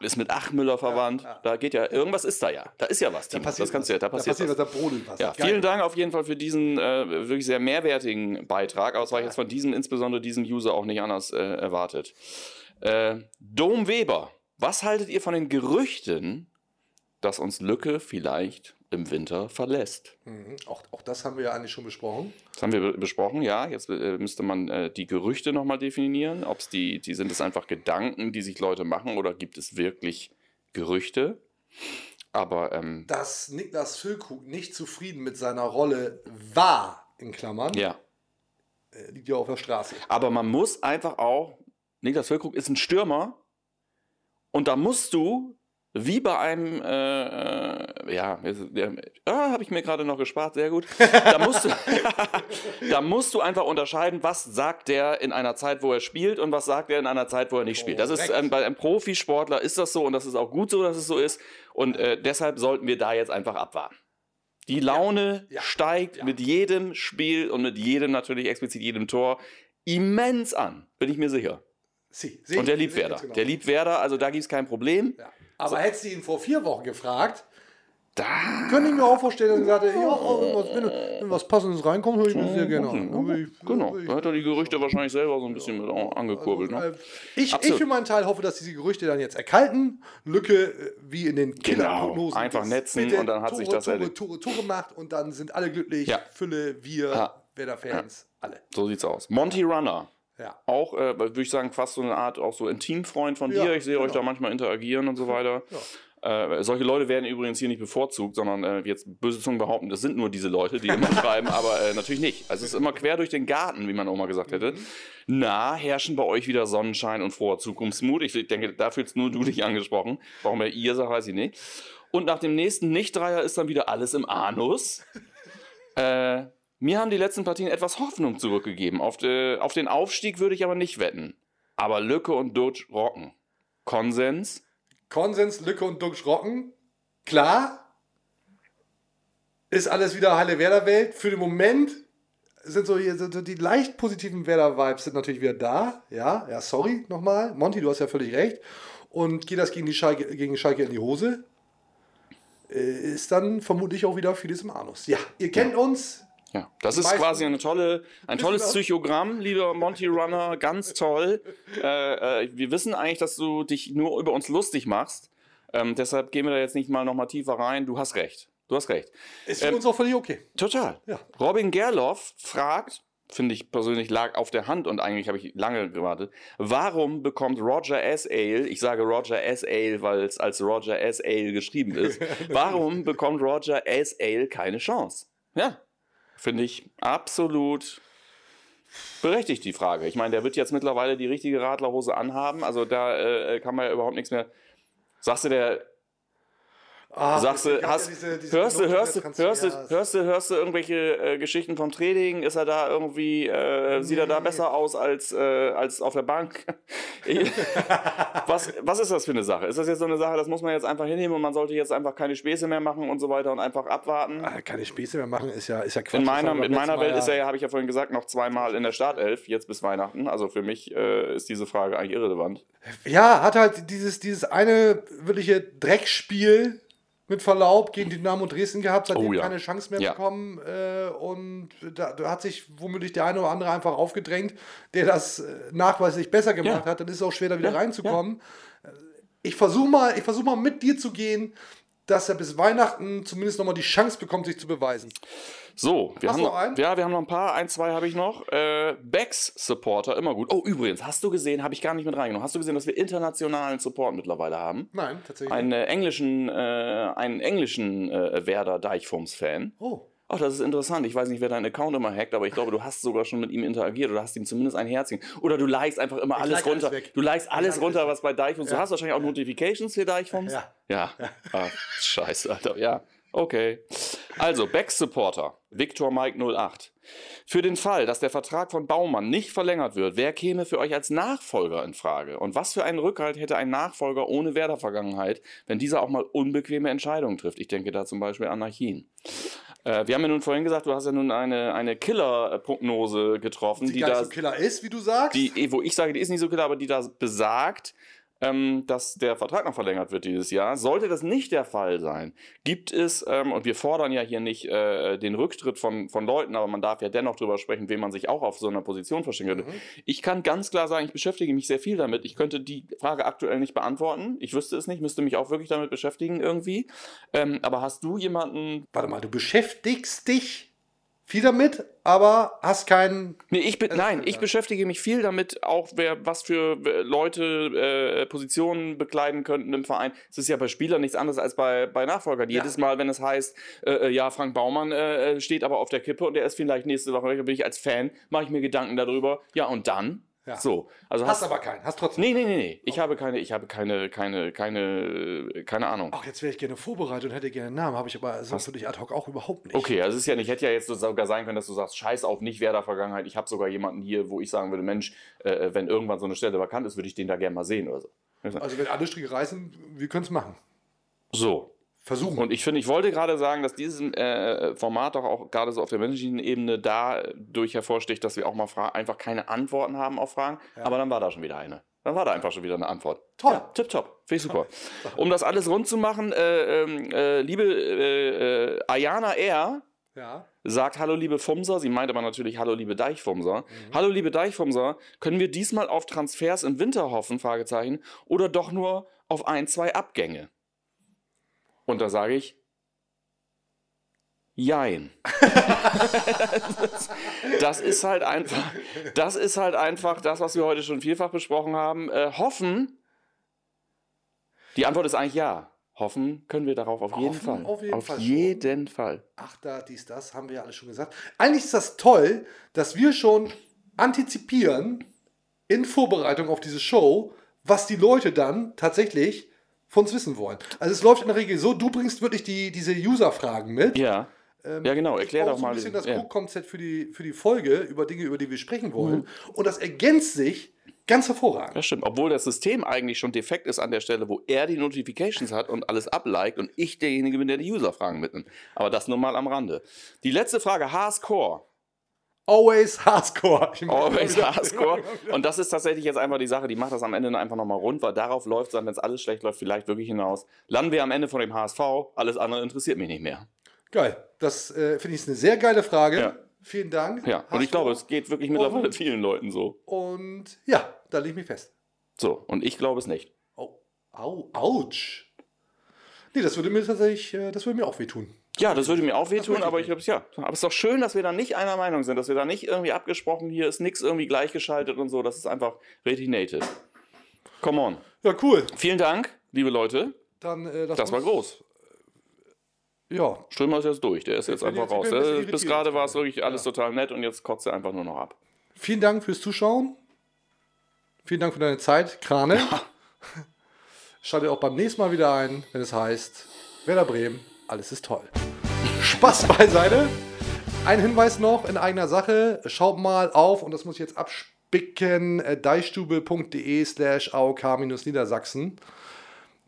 ist mit Achmüller verwandt. Da geht ja, irgendwas ist da ja. Da ist ja was, Timo. Das kannst du ja, da passiert, was, was. da brodelt was. Ja, Geil. vielen Dank auf jeden Fall für diesen äh, wirklich sehr mehrwertigen Beitrag. Aber es war jetzt von diesem, insbesondere diesem User, auch nicht anders äh, erwartet. Äh, Dom Weber, was haltet ihr von den Gerüchten, dass uns Lücke vielleicht im Winter verlässt? Mhm. Auch, auch das haben wir ja eigentlich schon besprochen. Das haben wir be- besprochen, ja. Jetzt äh, müsste man äh, die Gerüchte nochmal definieren. Ob es die, die sind es einfach Gedanken, die sich Leute machen, oder gibt es wirklich Gerüchte? Aber ähm, Dass Niklas Füllkrug nicht zufrieden mit seiner Rolle war, in Klammern, ja. äh, liegt ja auf der Straße. Aber man muss einfach auch, Niklas Füllkrug ist ein Stürmer und da musst du, wie bei einem, äh, äh, ja, ja ah, habe ich mir gerade noch gespart, sehr gut. Da musst, du, da musst du einfach unterscheiden, was sagt der in einer Zeit, wo er spielt und was sagt er in einer Zeit, wo er nicht spielt. Das ist ähm, bei einem Profisportler ist das so und das ist auch gut so, dass es so ist. Und äh, deshalb sollten wir da jetzt einfach abwarten. Die Laune Ja. steigt mit jedem Spiel und mit jedem natürlich explizit jedem Tor immens an, bin ich mir sicher. Sie, seh- Und der liebt Werder. genau. Der liebt Werder, also da gibt es kein Problem. Ja. Aber hättest du ihn vor vier Wochen gefragt, Da könnte ich mir auch vorstellen, dass er gesagt hätte, ja, oh, wenn, was, wenn, was Passendes reinkommt, höre ich mir sehr gerne an. Ich- Genau, da hat er die Gerüchte wahrscheinlich selber so ein bisschen mit angekurbelt. Also, Ne? äh, ich, ich für meinen Teil hoffe, dass diese Gerüchte dann jetzt erkalten. Lücke äh, wie in den Genau, Killerprognosen. einfach ist. netzen und dann hat sich Tore, das Tore, erledigt. Tore, Tore macht und dann sind alle glücklich. Ja. Fülle, wir, Ja. Werder-Fans, alle. So sieht's aus. Monty Runner. Ja. Auch, äh, würde ich sagen, fast so eine Art, auch so Intimfreund von Ja, dir. Ich sehe euch genau. da manchmal interagieren und so weiter. Ja. Äh, solche Leute werden übrigens hier nicht bevorzugt, sondern äh, jetzt böse Zungen behaupten, das sind nur diese Leute, die immer schreiben, aber äh, natürlich nicht. Also es ist immer quer durch den Garten, wie man auch mal gesagt hätte. Mhm. Na, herrschen bei euch wieder Sonnenschein und froher Zukunftsmut. Ich denke, da fühlst nur du dich angesprochen. Warum er ihr sagt, weiß ich nicht. Und nach dem nächsten Nicht-Dreier ist dann wieder alles im Anus. Äh, mir haben die letzten Partien etwas Hoffnung zurückgegeben. Auf, de, auf den Aufstieg würde ich aber nicht wetten. Aber Lücke und Dutsch rocken. Konsens? Konsens, Lücke und Duck Schrocken. Klar. Ist alles wieder heile Werder-Welt. Für den Moment sind so, hier, sind so die leicht positiven Werder-Vibes sind natürlich wieder da. Ja, ja, sorry nochmal. Monty, du hast ja völlig recht. Und geht das gegen die Schalke, gegen Schalke in die Hose, äh, ist dann vermutlich auch wieder vieles im Anus. Ja, ihr kennt uns. Ja, das ist quasi eine tolle, ein tolles? Psychogramm, lieber Monty Runner, ganz toll. Äh, äh, wir wissen eigentlich, dass du dich nur über uns lustig machst. Ähm, deshalb gehen wir da jetzt nicht mal noch mal tiefer rein. Du hast recht. Du hast recht. Ist für Ähm, uns auch völlig okay. Total. Ja. Robin Gerloff fragt, finde ich persönlich lag auf der Hand und eigentlich habe ich lange gewartet, warum bekommt Roger S. Ale, ich sage Roger S. Ale, weil es als Roger S. Ale geschrieben ist, warum bekommt Roger S. Ale keine Chance? Ja, finde ich absolut berechtigt die Frage. Ich meine, der wird jetzt mittlerweile die richtige Radlerhose anhaben, also da äh, kann man ja überhaupt nichts mehr. Sagst du, der Ah, Sagst du, gab ja hast, diese- diese hörst, du, hörst, du, hörst, du, hörst, du, hörst du irgendwelche äh, Geschichten vom Training? Ist er da irgendwie, äh, sieht er da besser aus als, äh, als auf der Bank? Was, was ist das für eine Sache? Ist das jetzt so eine Sache, das muss man jetzt einfach hinnehmen und man sollte jetzt einfach keine Späße mehr machen und so weiter und einfach abwarten? Ah, keine Späße mehr machen, ist ja, ist ja Quatsch. In meiner, in meiner Welt ist er ja, habe ich ja vorhin gesagt, noch zweimal in der Startelf, jetzt bis Weihnachten. Also für mich äh, ist diese Frage eigentlich irrelevant. Ja, hat halt dieses, dieses eine wirkliche Dreckspiel mit Verlaub gegen Dynamo Dresden gehabt, seitdem Oh ja. keine Chance mehr Ja. bekommen. Äh, und da, da hat sich womöglich der eine oder andere einfach aufgedrängt, der das äh, nachweislich besser gemacht Ja. hat. Dann ist es auch schwer, da wieder reinzukommen. Äh, Ich versuche mal, ich versuch mal mit dir zu gehen, dass er bis Weihnachten zumindest nochmal die Chance bekommt, sich zu beweisen. So, wir Hast haben, noch einen? ja, wir haben noch ein paar. Ein, zwei habe ich noch. Äh, Becks Supporter, immer gut. Oh, übrigens, hast du gesehen, habe ich gar nicht mit reingenommen. Hast du gesehen, dass wir internationalen Support mittlerweile haben? Nein, tatsächlich. Einen äh, englischen, äh, einen englischen äh, Werder Deichfums-Fan. oh. Ach, das ist interessant. Ich weiß nicht, wer deinen Account immer hackt, aber ich glaube, du hast sogar schon mit ihm interagiert oder hast ihm zumindest ein Herzchen. Oder du likest einfach immer alles like alles runter. weg. du likest alles like runter, alles was bei Deichfums. Du hast wahrscheinlich auch Notifications für Deichfums. Ja. Ja. Ah, scheiße, Alter. Ja. Okay. Also, Back-Supporter, Victor Mike 08. Für den Fall, dass der Vertrag von Baumann nicht verlängert wird, wer käme für euch als Nachfolger in Frage? Und was für einen Rückhalt hätte ein Nachfolger ohne Werder-Vergangenheit, wenn dieser auch mal unbequeme Entscheidungen trifft? Ich denke da zum Beispiel an Nachin. Äh, wir haben ja nun vorhin gesagt, du hast ja nun eine, eine Killer-Prognose getroffen, Die, die, gar da nicht so Killer ist, wie du sagst. die, wo ich sage, die ist nicht so klar, aber die da besagt, ähm, dass der Vertrag noch verlängert wird dieses Jahr. Sollte das nicht der Fall sein, gibt es, ähm, und wir fordern ja hier nicht äh, den Rücktritt von, von Leuten, aber man darf ja dennoch drüber sprechen, wen man sich auch auf so einer Position verstehen könnte. Ich kann ganz klar sagen, ich beschäftige mich sehr viel damit. Ich könnte die Frage aktuell nicht beantworten. Ich wüsste es nicht, müsste mich auch wirklich damit beschäftigen irgendwie. Ähm, aber hast du jemanden, Warte mal, du beschäftigst dich viel damit, aber hast keinen. Nee, ich bin, nein, ich beschäftige mich viel damit, auch wer, was für äh, Leute äh, Positionen bekleiden könnten im Verein. Es ist ja bei Spielern nichts anderes als bei, bei Nachfolgern. Ja. Jedes Mal, wenn es heißt, äh, äh, ja, Frank Baumann äh, steht aber auf der Kippe und der ist vielleicht nächste Woche weg, bin ich als Fan, mache ich mir Gedanken darüber. Ja, und dann? Ja. So. Also Hast aber keinen, hast trotzdem. Nee, nee, nee, nee. Ich habe keine, ich habe keine, keine, keine, keine Ahnung. Ach, jetzt wäre ich gerne vorbereitet und hätte gerne einen Namen, habe ich aber so für dich ad hoc auch überhaupt nicht. Okay, also es ist ja nicht, hätte ja jetzt sogar sein können, dass du sagst, scheiß auf nicht Werder Vergangenheit. Ich habe sogar jemanden hier, wo ich sagen würde, Mensch, äh, wenn irgendwann so eine Stelle vakant ist, würde ich den da gerne mal sehen oder so. Also, wenn alle Stricke reißen, wir können es machen. So. Versuchen. Und ich finde, ich wollte gerade sagen, dass dieses äh, Format doch auch gerade so auf der menschlichen Ebene dadurch hervorsticht, dass wir auch mal einfach keine Antworten haben auf Fragen. Aber dann war da schon wieder eine. Dann war da einfach schon wieder eine Antwort. Toll. Ja, tipptopp. Finde ich super. Um das alles rund zu machen, äh, ähm, äh, liebe äh, äh, Ayana R., ja. sagt Hallo liebe Fumser, sie meint aber natürlich Hallo liebe Deichfumser. Hallo liebe Deichfumser, können wir diesmal auf Transfers im Winter hoffen, Fragezeichen, oder doch nur auf ein, zwei Abgänge? Und da sage ich, jein. das, ist halt einfach, das ist halt einfach das, was wir heute schon vielfach besprochen haben. Äh, hoffen, die Antwort ist eigentlich ja. hoffen können wir darauf auf jeden Hoffen Fall. auf jeden Fall schon. jeden Fall. Ach, da, dies, das, haben wir ja alles schon gesagt. Eigentlich ist das toll, dass wir schon antizipieren in Vorbereitung auf diese Show, was die Leute dann tatsächlich von uns wissen wollen. Also es läuft in der Regel so, du bringst wirklich die, diese User-Fragen mit. Ja. ja, genau. Erklär doch mal. ein bisschen das ja. Grundkonzept für die, für die Folge, über Dinge, über die wir sprechen wollen. Mhm. Und das ergänzt sich ganz hervorragend. Das stimmt. Obwohl das System eigentlich schon defekt ist an der Stelle, wo er die Notifications hat und alles abliked und ich derjenige bin, der die User-Fragen mitnimmt. Aber das nur mal am Rande. Die letzte Frage, Hardcore. Always Hardcore. Always Hardcore. Und das ist tatsächlich jetzt einfach die Sache, die macht das am Ende dann einfach nochmal rund, weil darauf läuft es dann, wenn es alles schlecht läuft, vielleicht wirklich hinaus. Landen wir am Ende von dem HSV, alles andere interessiert mich nicht mehr. Geil. Das äh, finde ich eine sehr geile Frage. Ja. Vielen Dank. Ja, und ich glaube, es geht wirklich mittlerweile Und- vielen Leuten so. Und ja, da lege ich mich fest. So, und ich glaube es nicht. Oh, au, ouch. Nee, das würde mir tatsächlich, äh, das würde mir auch wehtun. Ja, das würde mir auch wehtun, aber ich ich glaube es ja. Aber es ist doch schön, dass wir da nicht einer Meinung sind, dass wir da nicht irgendwie abgesprochen, hier ist nichts irgendwie gleichgeschaltet und so. Das ist einfach native. Come on. Ja, cool. Vielen Dank, liebe Leute. Dann, äh, lass Das war groß. Ja, Strömer ist jetzt durch, der ist jetzt bin einfach jetzt- ich raus. ein Äh, Bis gerade war es wirklich alles Ja. total nett und jetzt kotzt er einfach nur noch ab. vielen Dank fürs Zuschauen. Vielen Dank für deine Zeit, Krane. Schaltet auch beim nächsten Mal wieder ein, wenn es heißt Werder Bremen, alles ist toll. Spaß beiseite. Ein Hinweis noch in eigener Sache. Schaut mal auf, und das muss ich jetzt abspicken, äh, deichstube.de slash aok-niedersachsen.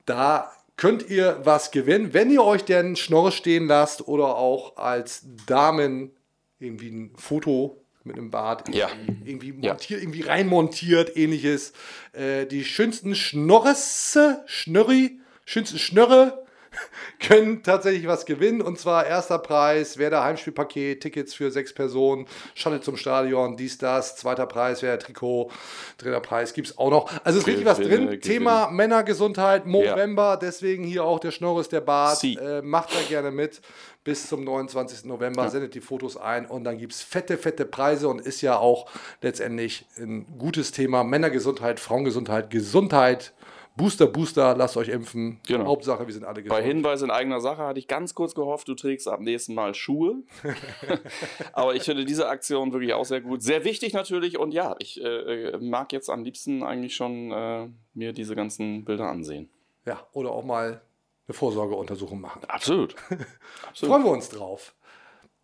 Da könnt ihr was gewinnen, wenn ihr euch den Schnorre stehen lasst oder auch als Damen irgendwie ein Foto mit einem Bart Ja. irgendwie Ja. montiert, irgendwie reinmontiert, ähnliches. Äh, die schönsten Schnorresse, Schnörri, schönsten Schnörre können tatsächlich was gewinnen. Und zwar erster Preis wäre der Heimspielpaket, Tickets für sechs Personen, Shuttle zum Stadion, dies, das. Zweiter Preis wäre Trikot, dritter Preis gibt es auch noch. Also ist richtig was drin. Gewinne. Thema Männergesundheit, November, deswegen hier auch der Schnorris, der Bart. Äh, macht da gerne mit. Bis zum 29. November sendet die Fotos ein und dann gibt es fette, fette Preise und ist ja auch letztendlich ein gutes Thema. Männergesundheit, Frauengesundheit, Gesundheit. Booster, Booster, lasst euch impfen. Genau. Hauptsache, wir sind alle Bei gesund. Hinweis in eigener Sache hatte ich ganz kurz gehofft, du trägst ab nächsten Mal Schuhe. Aber ich finde diese Aktion wirklich auch sehr gut. Sehr wichtig natürlich. Und ja, ich äh, äh, mag jetzt am liebsten eigentlich schon äh, mir diese ganzen Bilder ansehen. Ja, oder auch mal eine Vorsorgeuntersuchung machen. Absolut. Absolut. Freuen wir uns drauf.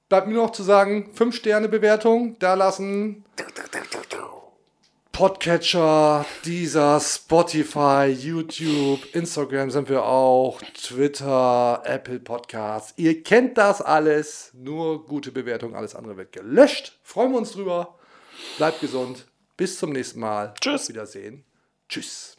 Bleibt mir noch zu sagen, 5-Sterne-Bewertung da lassen. Podcatcher, Deezer, Spotify, YouTube, Instagram sind wir auch, Twitter, Apple Podcasts. Ihr kennt das alles. Nur gute Bewertung, alles andere wird gelöscht. Freuen wir uns drüber. Bleibt gesund. Bis zum nächsten Mal. Tschüss. Auf Wiedersehen. Tschüss.